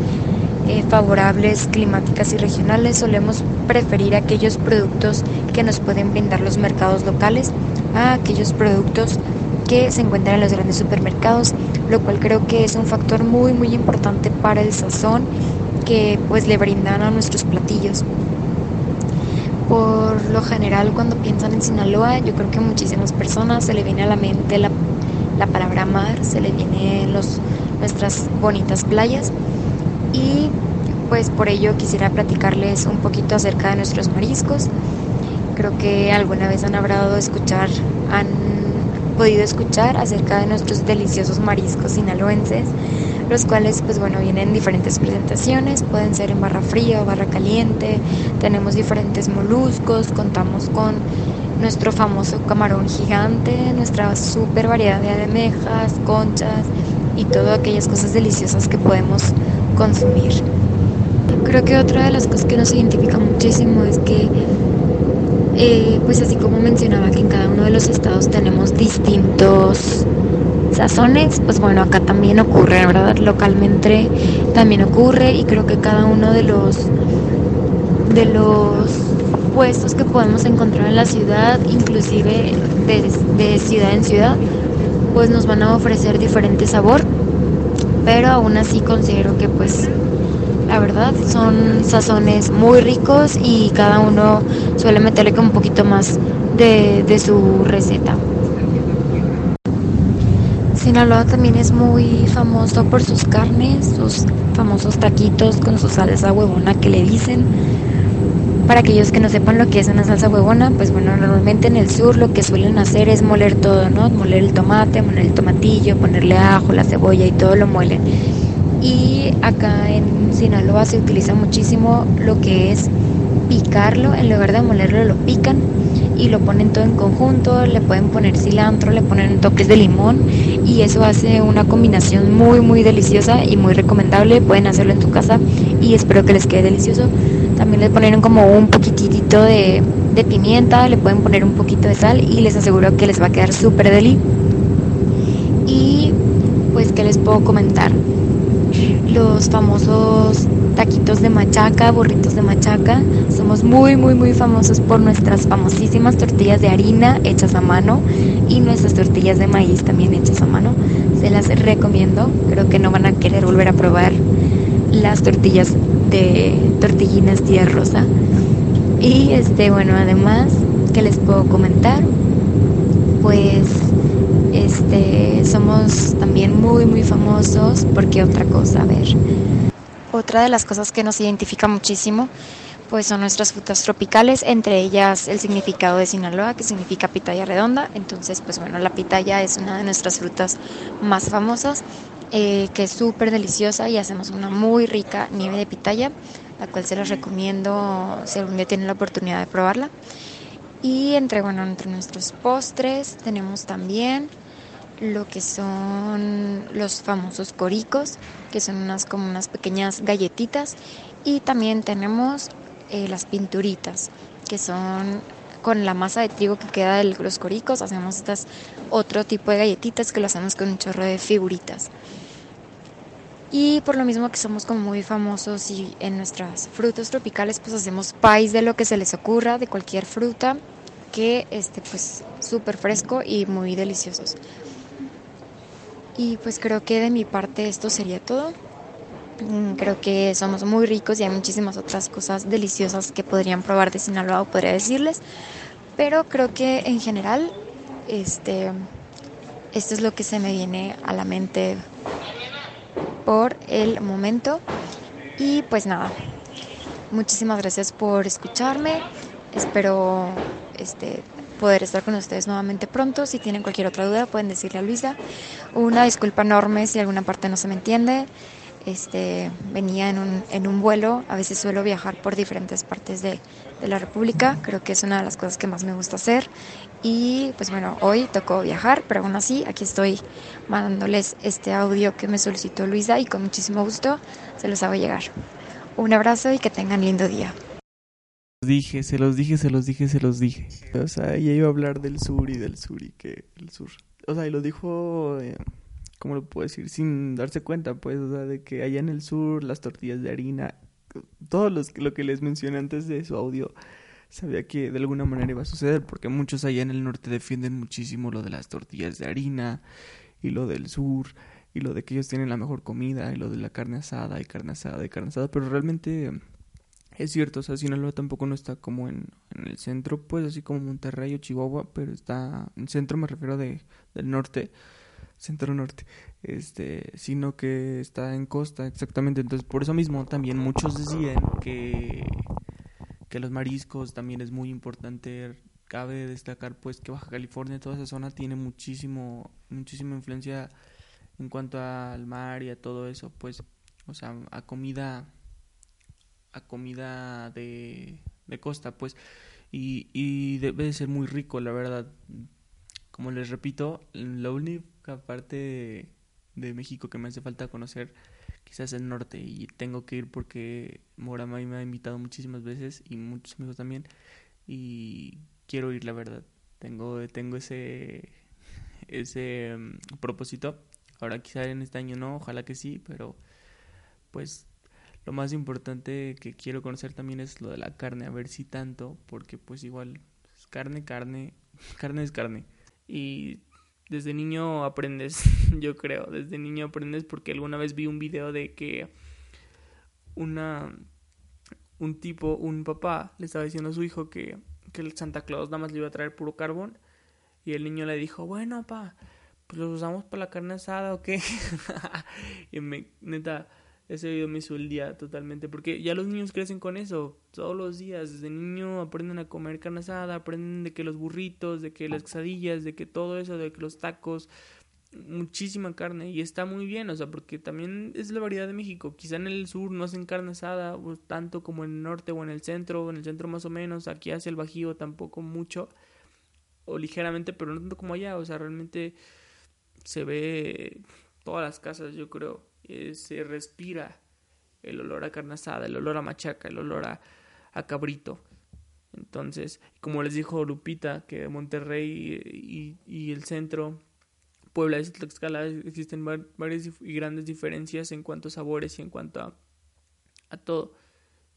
eh, favorables climáticas y regionales, solemos preferir aquellos productos que nos pueden brindar los mercados locales a aquellos productos que se encuentran en los grandes supermercados, lo cual creo que es un factor muy muy importante para el sazón que pues le brindan a nuestros platillos. Por lo general cuando piensan en Sinaloa, yo creo que a muchísimas personas se le viene a la mente la, la palabra mar, se le viene los, nuestras bonitas playas y pues por ello quisiera platicarles un poquito acerca de nuestros mariscos. Creo que alguna vez han hablado de escuchar, han podido escuchar acerca de nuestros deliciosos mariscos sinaloenses, los cuales pues bueno vienen en diferentes presentaciones, pueden ser en barra fría o barra caliente, tenemos diferentes moluscos, contamos con nuestro famoso camarón gigante, nuestra super variedad de almejas, conchas y todas aquellas cosas deliciosas que podemos consumir. Creo que otra de las cosas que nos identifica muchísimo es que, eh, pues así como mencionaba que en cada uno de los estados tenemos distintos sazones, pues bueno, acá también ocurre, ¿verdad? Localmente también ocurre y creo que cada uno de los de los puestos que podemos encontrar en la ciudad, inclusive de, de ciudad en ciudad, pues nos van a ofrecer diferente sabor, pero aún así considero que pues la verdad son sazones muy ricos y cada uno suele meterle como un poquito más de, de su receta. Sinaloa también es muy famoso por sus carnes, sus famosos taquitos con su salsa huevona que le dicen. Para aquellos que no sepan lo que es una salsa huevona, pues bueno, normalmente en el sur lo que suelen hacer es moler todo, ¿no? Moler el tomate, moler el tomatillo, ponerle ajo, la cebolla y todo lo muelen. Y acá en Sinaloa se utiliza muchísimo lo que es picarlo, en lugar de molerlo lo pican y lo ponen todo en conjunto, le pueden poner cilantro, le ponen toques de limón y eso hace una combinación muy muy deliciosa y muy recomendable, pueden hacerlo en tu casa y espero que les quede delicioso. También le ponen como un poquitito de, de pimienta, le pueden poner un poquito de sal y les aseguro que les va a quedar súper deli. Y pues, ¿qué les puedo comentar? Los famosos taquitos de machaca, burritos de machaca. Somos muy, muy, muy famosos por nuestras famosísimas tortillas de harina hechas a mano y nuestras tortillas de maíz también hechas a mano. Se las recomiendo. Creo que no van a querer volver a probar las tortillas de tortillinas tía rosa. Y este, bueno, además, ¿qué les puedo comentar? Pues este somos también muy muy famosos porque otra cosa, a ver. Otra de las cosas que nos identifica muchísimo pues son nuestras frutas tropicales, entre ellas el significado de Sinaloa, que significa pitaya redonda. Entonces, pues bueno, la pitaya es una de nuestras frutas más famosas, eh, que es súper deliciosa y hacemos una muy rica nieve de pitaya, la cual se las recomiendo si algún día tienen la oportunidad de probarla. Y entre, bueno, entre nuestros postres tenemos también lo que son los famosos coricos, que son unas como unas pequeñas galletitas. Y también tenemos eh, las pinturitas, que son con la masa de trigo que queda de los coricos, hacemos estas otro tipo de galletitas que lo hacemos con un chorro de figuritas. Y por lo mismo que somos como muy famosos y en nuestras frutas tropicales pues hacemos pies de lo que se les ocurra, de cualquier fruta, que este pues súper fresco y muy deliciosos. Y pues creo que de mi parte esto sería todo. Mm, creo que somos muy ricos y hay muchísimas otras cosas deliciosas que podrían probar de Sinaloa o podría decirles. Pero creo que en general, este, esto es lo que se me viene a la mente por el momento. Y pues nada, muchísimas gracias por escucharme. Espero este, poder estar con ustedes nuevamente pronto. Si tienen cualquier otra duda, pueden decirle a Luisa. Una disculpa enorme si alguna parte no se me entiende. Este, venía en un, en un vuelo, a veces suelo viajar por diferentes partes de, de la República, creo que es una de las cosas que más me gusta hacer y pues bueno, hoy tocó viajar, pero aún así aquí estoy mandándoles este audio que me solicitó Luisa y con muchísimo gusto se los hago llegar. Un abrazo y que tengan lindo día dije, se los dije, se los dije, se los dije. O sea, ella iba a hablar del sur y del sur y que el sur. O sea, y lo dijo, eh, ¿cómo lo puedo decir? Sin darse cuenta, pues, o sea, de que allá en el sur las tortillas de harina, todo los, lo que les mencioné antes de su audio, sabía que de alguna manera iba a suceder, porque muchos allá en el norte defienden muchísimo lo de las tortillas de harina y lo del sur y lo de que ellos tienen la mejor comida y lo de la carne asada y carne asada y carne asada, pero realmente es cierto, o sea, Sinaloa tampoco no está como en, en, el centro, pues así como Monterrey o Chihuahua, pero está en centro, me refiero de, del norte, centro norte, este, sino que está en costa, exactamente. Entonces, por eso mismo también muchos decían que, que los mariscos también es muy importante. Cabe destacar pues que Baja California, toda esa zona tiene muchísimo, muchísima influencia en cuanto al mar y a todo eso, pues, o sea, a comida a comida de, de costa, pues. y, y debe de ser muy rico, la verdad. Como les repito, la única parte de, México que me hace falta conocer quizás el norte y tengo que ir porque Moramay me ha invitado muchísimas veces y muchos amigos también y quiero ir la verdad tengo tengo ese ese mm, propósito ahora quizás en este año no ojalá que sí pero pues lo más importante que quiero conocer también es lo de la carne, a ver si tanto, porque pues igual carne, carne, carne es carne. Y desde niño aprendes, yo creo, desde niño aprendes porque alguna vez vi un video de que una un tipo, un papá le estaba diciendo a su hijo que, que el Santa Claus nada más le iba a traer puro carbón y el niño le dijo, bueno, papá, pues los usamos para la carne asada o qué. y me, neta, ese video me hizo el día totalmente, porque ya los niños crecen con eso, todos los días, desde niño aprenden a comer carne asada, aprenden de que los burritos, de que las quesadillas, de que todo eso, de que los tacos, muchísima carne y está muy bien, o sea, porque también es la variedad de México, quizá en el sur no hacen carne asada tanto como en el norte o en el centro, en el centro más o menos, aquí hacia el Bajío tampoco mucho o ligeramente, pero no tanto como allá, o sea, realmente se ve todas las casas, yo creo eh, se respira el olor a carne asada, el olor a machaca, el olor a, cabrito. Entonces, como les dijo Lupita, que Monterrey y, y el centro, Puebla y Tlaxcala, existen varias y grandes diferencias en cuanto a sabores y en cuanto a, a todo.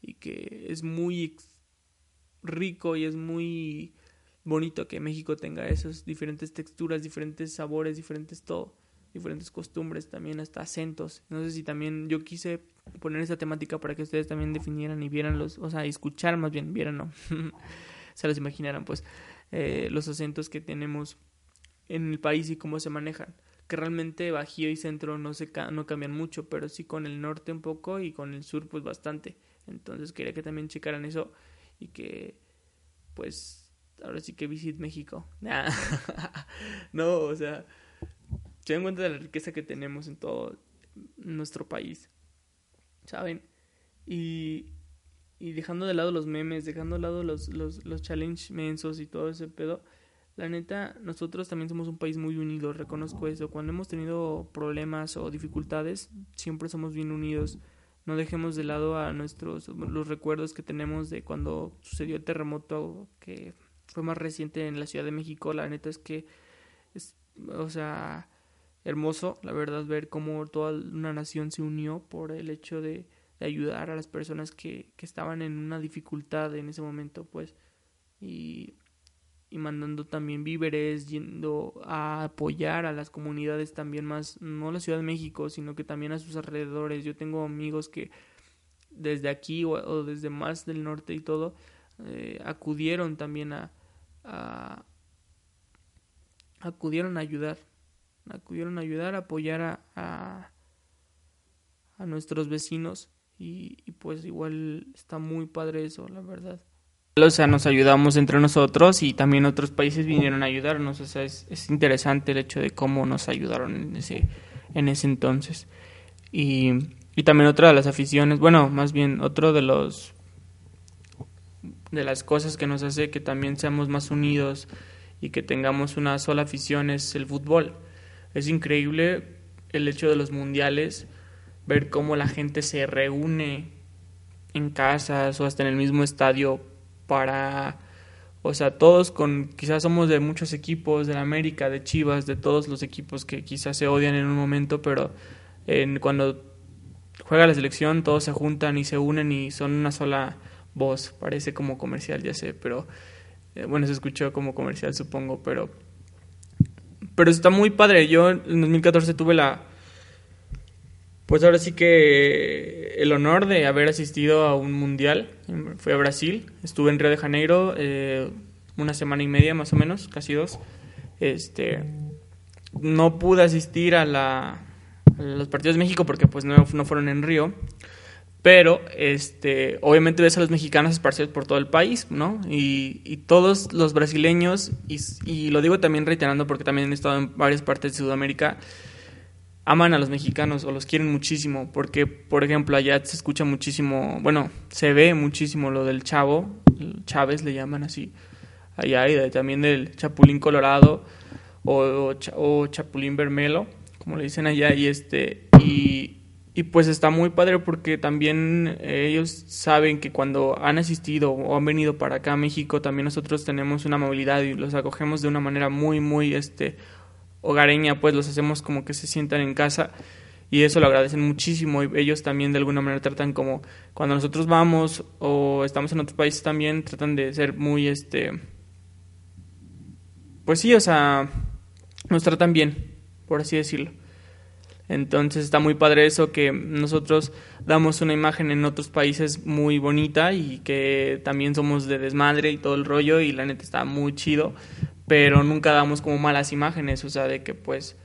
Y que es muy rico y es muy bonito que México tenga esas diferentes texturas, diferentes sabores, diferentes todo diferentes costumbres, también hasta acentos. No sé si también yo quise poner esa temática para que ustedes también definieran y vieran los, o sea, escuchar más bien, vieran, no, se los imaginaran, pues, eh, los acentos que tenemos en el país y cómo se manejan. Que realmente Bajío y Centro no, se no cambian mucho, pero sí con el norte un poco y con el sur, pues bastante. Entonces quería que también checaran eso y que, pues, ahora sí que visit México. no, o sea se dan cuenta de la riqueza que tenemos en todo nuestro país, ¿saben? Y, y dejando de lado los memes, dejando de lado los, los, los challenge mensos y todo ese pedo, la neta, nosotros también somos un país muy unido, reconozco eso. Cuando hemos tenido problemas o dificultades, siempre somos bien unidos. No dejemos de lado a nuestros los recuerdos que tenemos de cuando sucedió el terremoto que fue más reciente en la Ciudad de México. La neta es que es, o sea, hermoso, la verdad, ver cómo toda una nación se unió por el hecho de, ayudar a las personas que, estaban en una dificultad en ese momento, pues, y, y mandando también víveres, yendo a apoyar a las comunidades también más, no la Ciudad de México, sino que también a sus alrededores. Yo tengo amigos que desde aquí o, desde más del norte y todo, eh, acudieron también a, a acudieron a ayudar acudieron a ayudar, a apoyar a, a, nuestros vecinos y, pues igual está muy padre eso, la verdad. O sea, nos ayudamos entre nosotros y también otros países vinieron a ayudarnos, o sea, es, es interesante el hecho de cómo nos ayudaron en ese, en ese entonces. Y, y también otra de las aficiones, bueno, más bien otro de los de las cosas que nos hace que también seamos más unidos y que tengamos una sola afición es el fútbol. Es increíble el hecho de los mundiales, ver cómo la gente se reúne en casas o hasta en el mismo estadio para, o sea, todos con, quizás somos de muchos equipos, de la América, de Chivas, de todos los equipos que quizás se odian en un momento, pero cuando juega la selección todos se juntan y se unen y son una sola voz, parece como comercial, ya sé, pero eh, bueno, se escuchó como comercial supongo, pero pero está muy padre. Yo en 2014 tuve la. Pues ahora sí que el honor de haber asistido a un mundial. Fui a Brasil. Estuve en Río de Janeiro eh, una semana y media más o menos, casi dos. Este. No pude asistir a, la, a los partidos de México porque pues no, no fueron en Río pero este, obviamente ves a los mexicanos esparcidos por todo el país, ¿no? Y, todos los brasileños, y, y, lo digo también reiterando porque también he estado en varias partes de Sudamérica, aman a los mexicanos o los quieren muchísimo, porque por ejemplo allá se escucha muchísimo, bueno, se ve muchísimo lo del chavo, Chávez le llaman así, allá y también del Chapulín Colorado o, o, Chapulín Vermelo, como le dicen allá, y este, y, y pues está muy padre porque también ellos saben que cuando han asistido o han venido para acá a México, también nosotros tenemos una movilidad y los acogemos de una manera muy, muy, este, hogareña, pues los hacemos como que se sientan en casa y eso lo agradecen muchísimo y ellos también de alguna manera tratan como cuando nosotros vamos o estamos en otros países también tratan de ser muy este pues sí, o sea, nos tratan bien, por así decirlo. Entonces está muy padre eso que nosotros damos una imagen en otros países muy bonita y que también somos de desmadre y todo el rollo y la neta está muy chido pero nunca damos como malas imágenes, o sea, de que pues,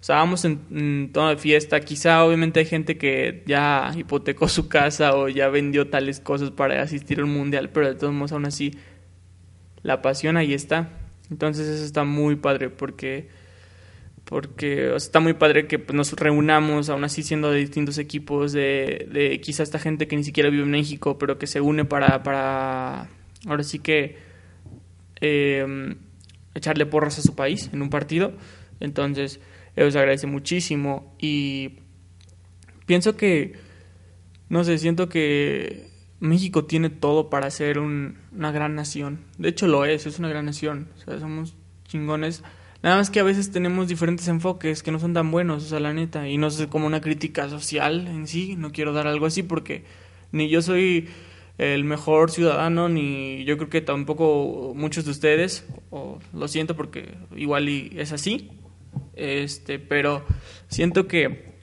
o sea, vamos en, toda fiesta, quizá obviamente hay gente que ya hipotecó su casa o ya vendió tales cosas para asistir al mundial, pero de todos modos aún así la pasión ahí está. Entonces eso está muy padre porque porque está muy padre que pues, nos reunamos aún así siendo de distintos equipos de, de quizá esta gente que ni siquiera vive en México pero que se une para para ahora sí que eh, echarle porras a su país en un partido. Entonces, eso se agradece muchísimo y pienso que, no sé, siento que México tiene todo para ser una gran nación. De hecho lo es, es una gran nación. O sea, somos chingones. Nada más que a veces tenemos diferentes enfoques que no son tan buenos, o sea, la neta. Y no es como una crítica social en sí, no quiero dar algo así porque ni yo soy el mejor ciudadano, ni yo creo que tampoco muchos de ustedes, o lo siento porque igual y es así, este, pero siento que,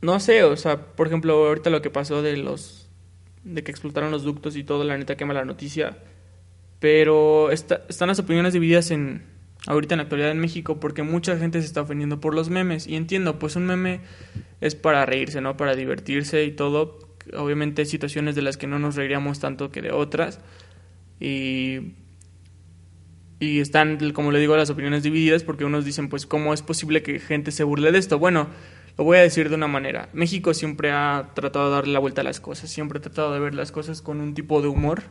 no sé, o sea, por ejemplo, ahorita lo que pasó de los, de que explotaron los ductos y todo, la neta quema la noticia, pero están las opiniones divididas en, ahorita en la actualidad en México porque mucha gente se está ofendiendo por los memes y entiendo, pues un meme es para reírse, ¿no? Para divertirse y todo, obviamente hay situaciones de las que no nos reiríamos tanto que de otras y, y están, como le digo, las opiniones divididas porque unos dicen, pues, ¿cómo es posible que gente se burle de esto? Bueno, lo voy a decir de una manera. México siempre ha tratado de darle la vuelta a las cosas, siempre ha tratado de ver las cosas con un tipo de humor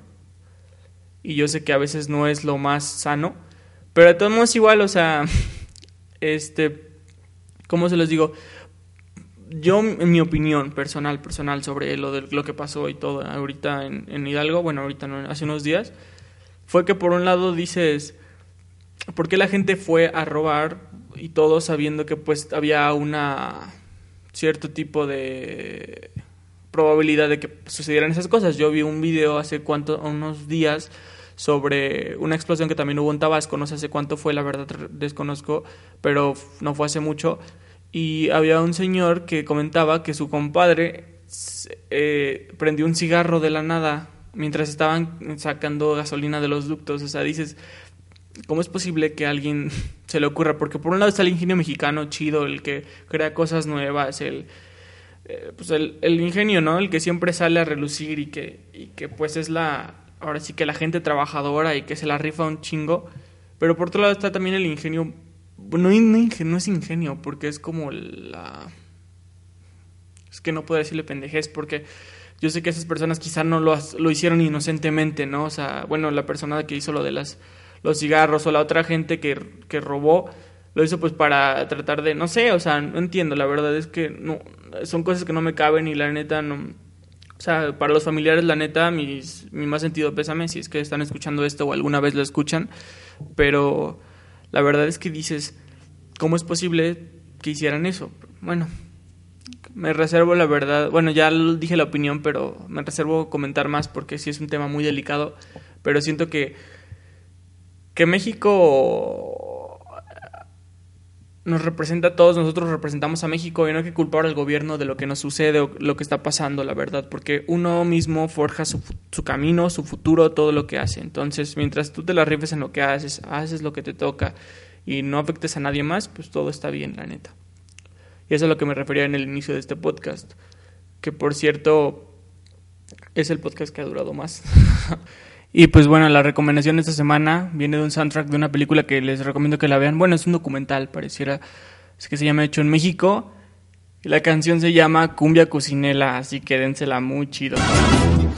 y yo sé que a veces no es lo más sano, pero de todos modos igual, o sea, este, ¿cómo se los digo? yo, en mi opinión personal, personal sobre lo, de, lo que pasó y todo ahorita en, Hidalgo, bueno, ahorita no, hace unos días, fue que por un lado dices, ¿por qué la gente fue a robar y todo sabiendo que pues había una cierto tipo de probabilidad de que sucedieran esas cosas? Yo vi un video hace cuánto, unos días sobre una explosión que también hubo en Tabasco, no sé hace cuánto fue, la verdad desconozco, pero no fue hace mucho y había un señor que comentaba que su compadre eh, prendió un cigarro de la nada mientras estaban sacando gasolina de los ductos. O sea, dices, ¿cómo es posible que a alguien se le ocurra? Porque por un lado está el ingenio mexicano chido, el que crea cosas nuevas, el, eh, pues el, el, ingenio, ¿no? El que siempre sale a relucir y que, y que pues es la, ahora sí que la gente trabajadora y que se la rifa un chingo. Pero por otro lado está también el ingenio no, no, es ingenio, porque es como la... Es que no puedo decirle pendejez, porque yo sé que esas personas quizá no lo, lo hicieron inocentemente, ¿no? O sea, bueno, la persona que hizo lo de las, los cigarros o la otra gente que, que robó, lo hizo pues para tratar de, no sé, o sea, no entiendo, la verdad es que no, son cosas que no me caben y la neta no... O sea, para los familiares, la neta, mis, mi más sentido pésame si es que están escuchando esto o alguna vez lo escuchan, pero la verdad es que dices, ¿cómo es posible que hicieran eso? Bueno, me reservo la verdad, bueno, ya dije la opinión, pero me reservo comentar más porque sí es un tema muy delicado, pero siento que que México nos representa a todos, nosotros representamos a México y no hay que culpar al gobierno de lo que nos sucede o lo que está pasando, la verdad, porque uno mismo forja su, su, camino, su futuro, todo lo que hace. Entonces, mientras tú te la rifes en lo que haces, haces lo que te toca y no afectes a nadie más, pues todo está bien, la neta. Y eso es a lo que me refería en el inicio de este podcast, que por cierto es el podcast que ha durado más. y pues bueno, la recomendación de esta semana viene de un soundtrack de una película que les recomiendo que la vean. Bueno, es un documental, pareciera es que se llama Hecho en México. Y la canción se llama Cumbia Cocinela, así que dénsela muy chido.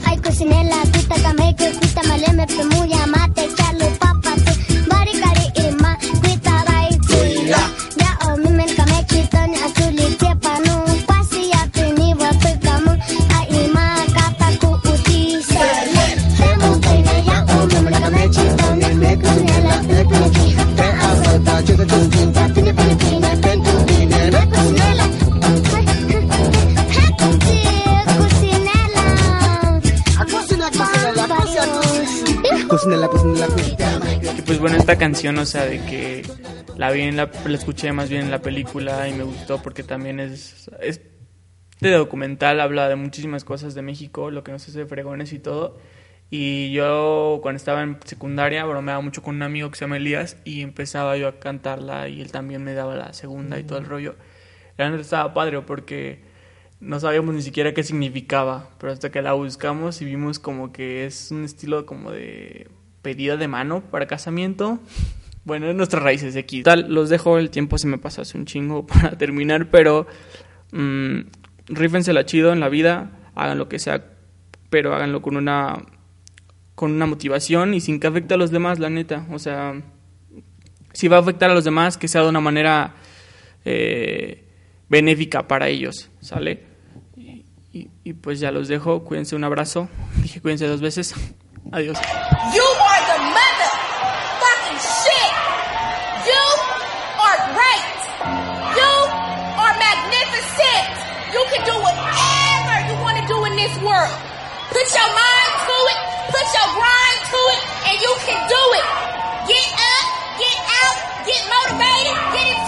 Ay, cocinela, tuta kame que kuita male me pe mu ya mate chalo Y pues bueno, esta canción, o sea, de que la vi en la, la escuché más bien en la película y me gustó porque también es, es de documental, habla de muchísimas cosas de México, lo que nos hace fregones y todo. Y yo cuando estaba en secundaria bromeaba mucho con un amigo que se llama Elías y empezaba yo a cantarla y él también me daba la segunda y todo el rollo. Realmente estaba padre porque no sabíamos ni siquiera qué significaba, pero hasta que la buscamos y vimos como que es un estilo como de pedida de mano para casamiento. Bueno, es nuestras raíces de aquí. Tal, los dejo, el tiempo se me pasa hace un chingo para terminar, pero mmm, rífensela chido en la vida, hagan lo que sea, pero háganlo con una con una motivación y sin que afecte a los demás, la neta. O sea, si va a afectar a los demás, que sea de una manera eh, benéfica para ellos, ¿sale? Y, y, pues ya los dejo, cuídense un abrazo, dije cuídense dos veces, adiós. You are the mother fucking shit. You are great. You are magnificent. You can do whatever you want to do in this world. Put your mind to it, put your grind to it, and you can do it. Get up, get out, get motivated, get inspired,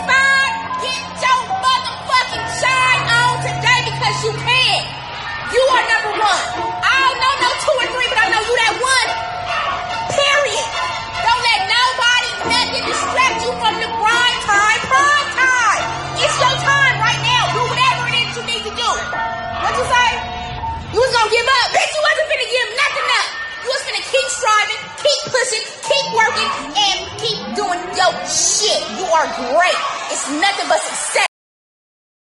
You are number one. I don't know no two or three, but I know you that one. Period. Don't let nobody, nothing distract you from the grind time, prime time. It's your time right now. Do whatever it is you need to do. What you say? You was gonna give up. Bitch, you wasn't gonna give nothing up. You was gonna keep striving, keep pushing, keep working, and keep doing your shit. You are great. It's nothing but success.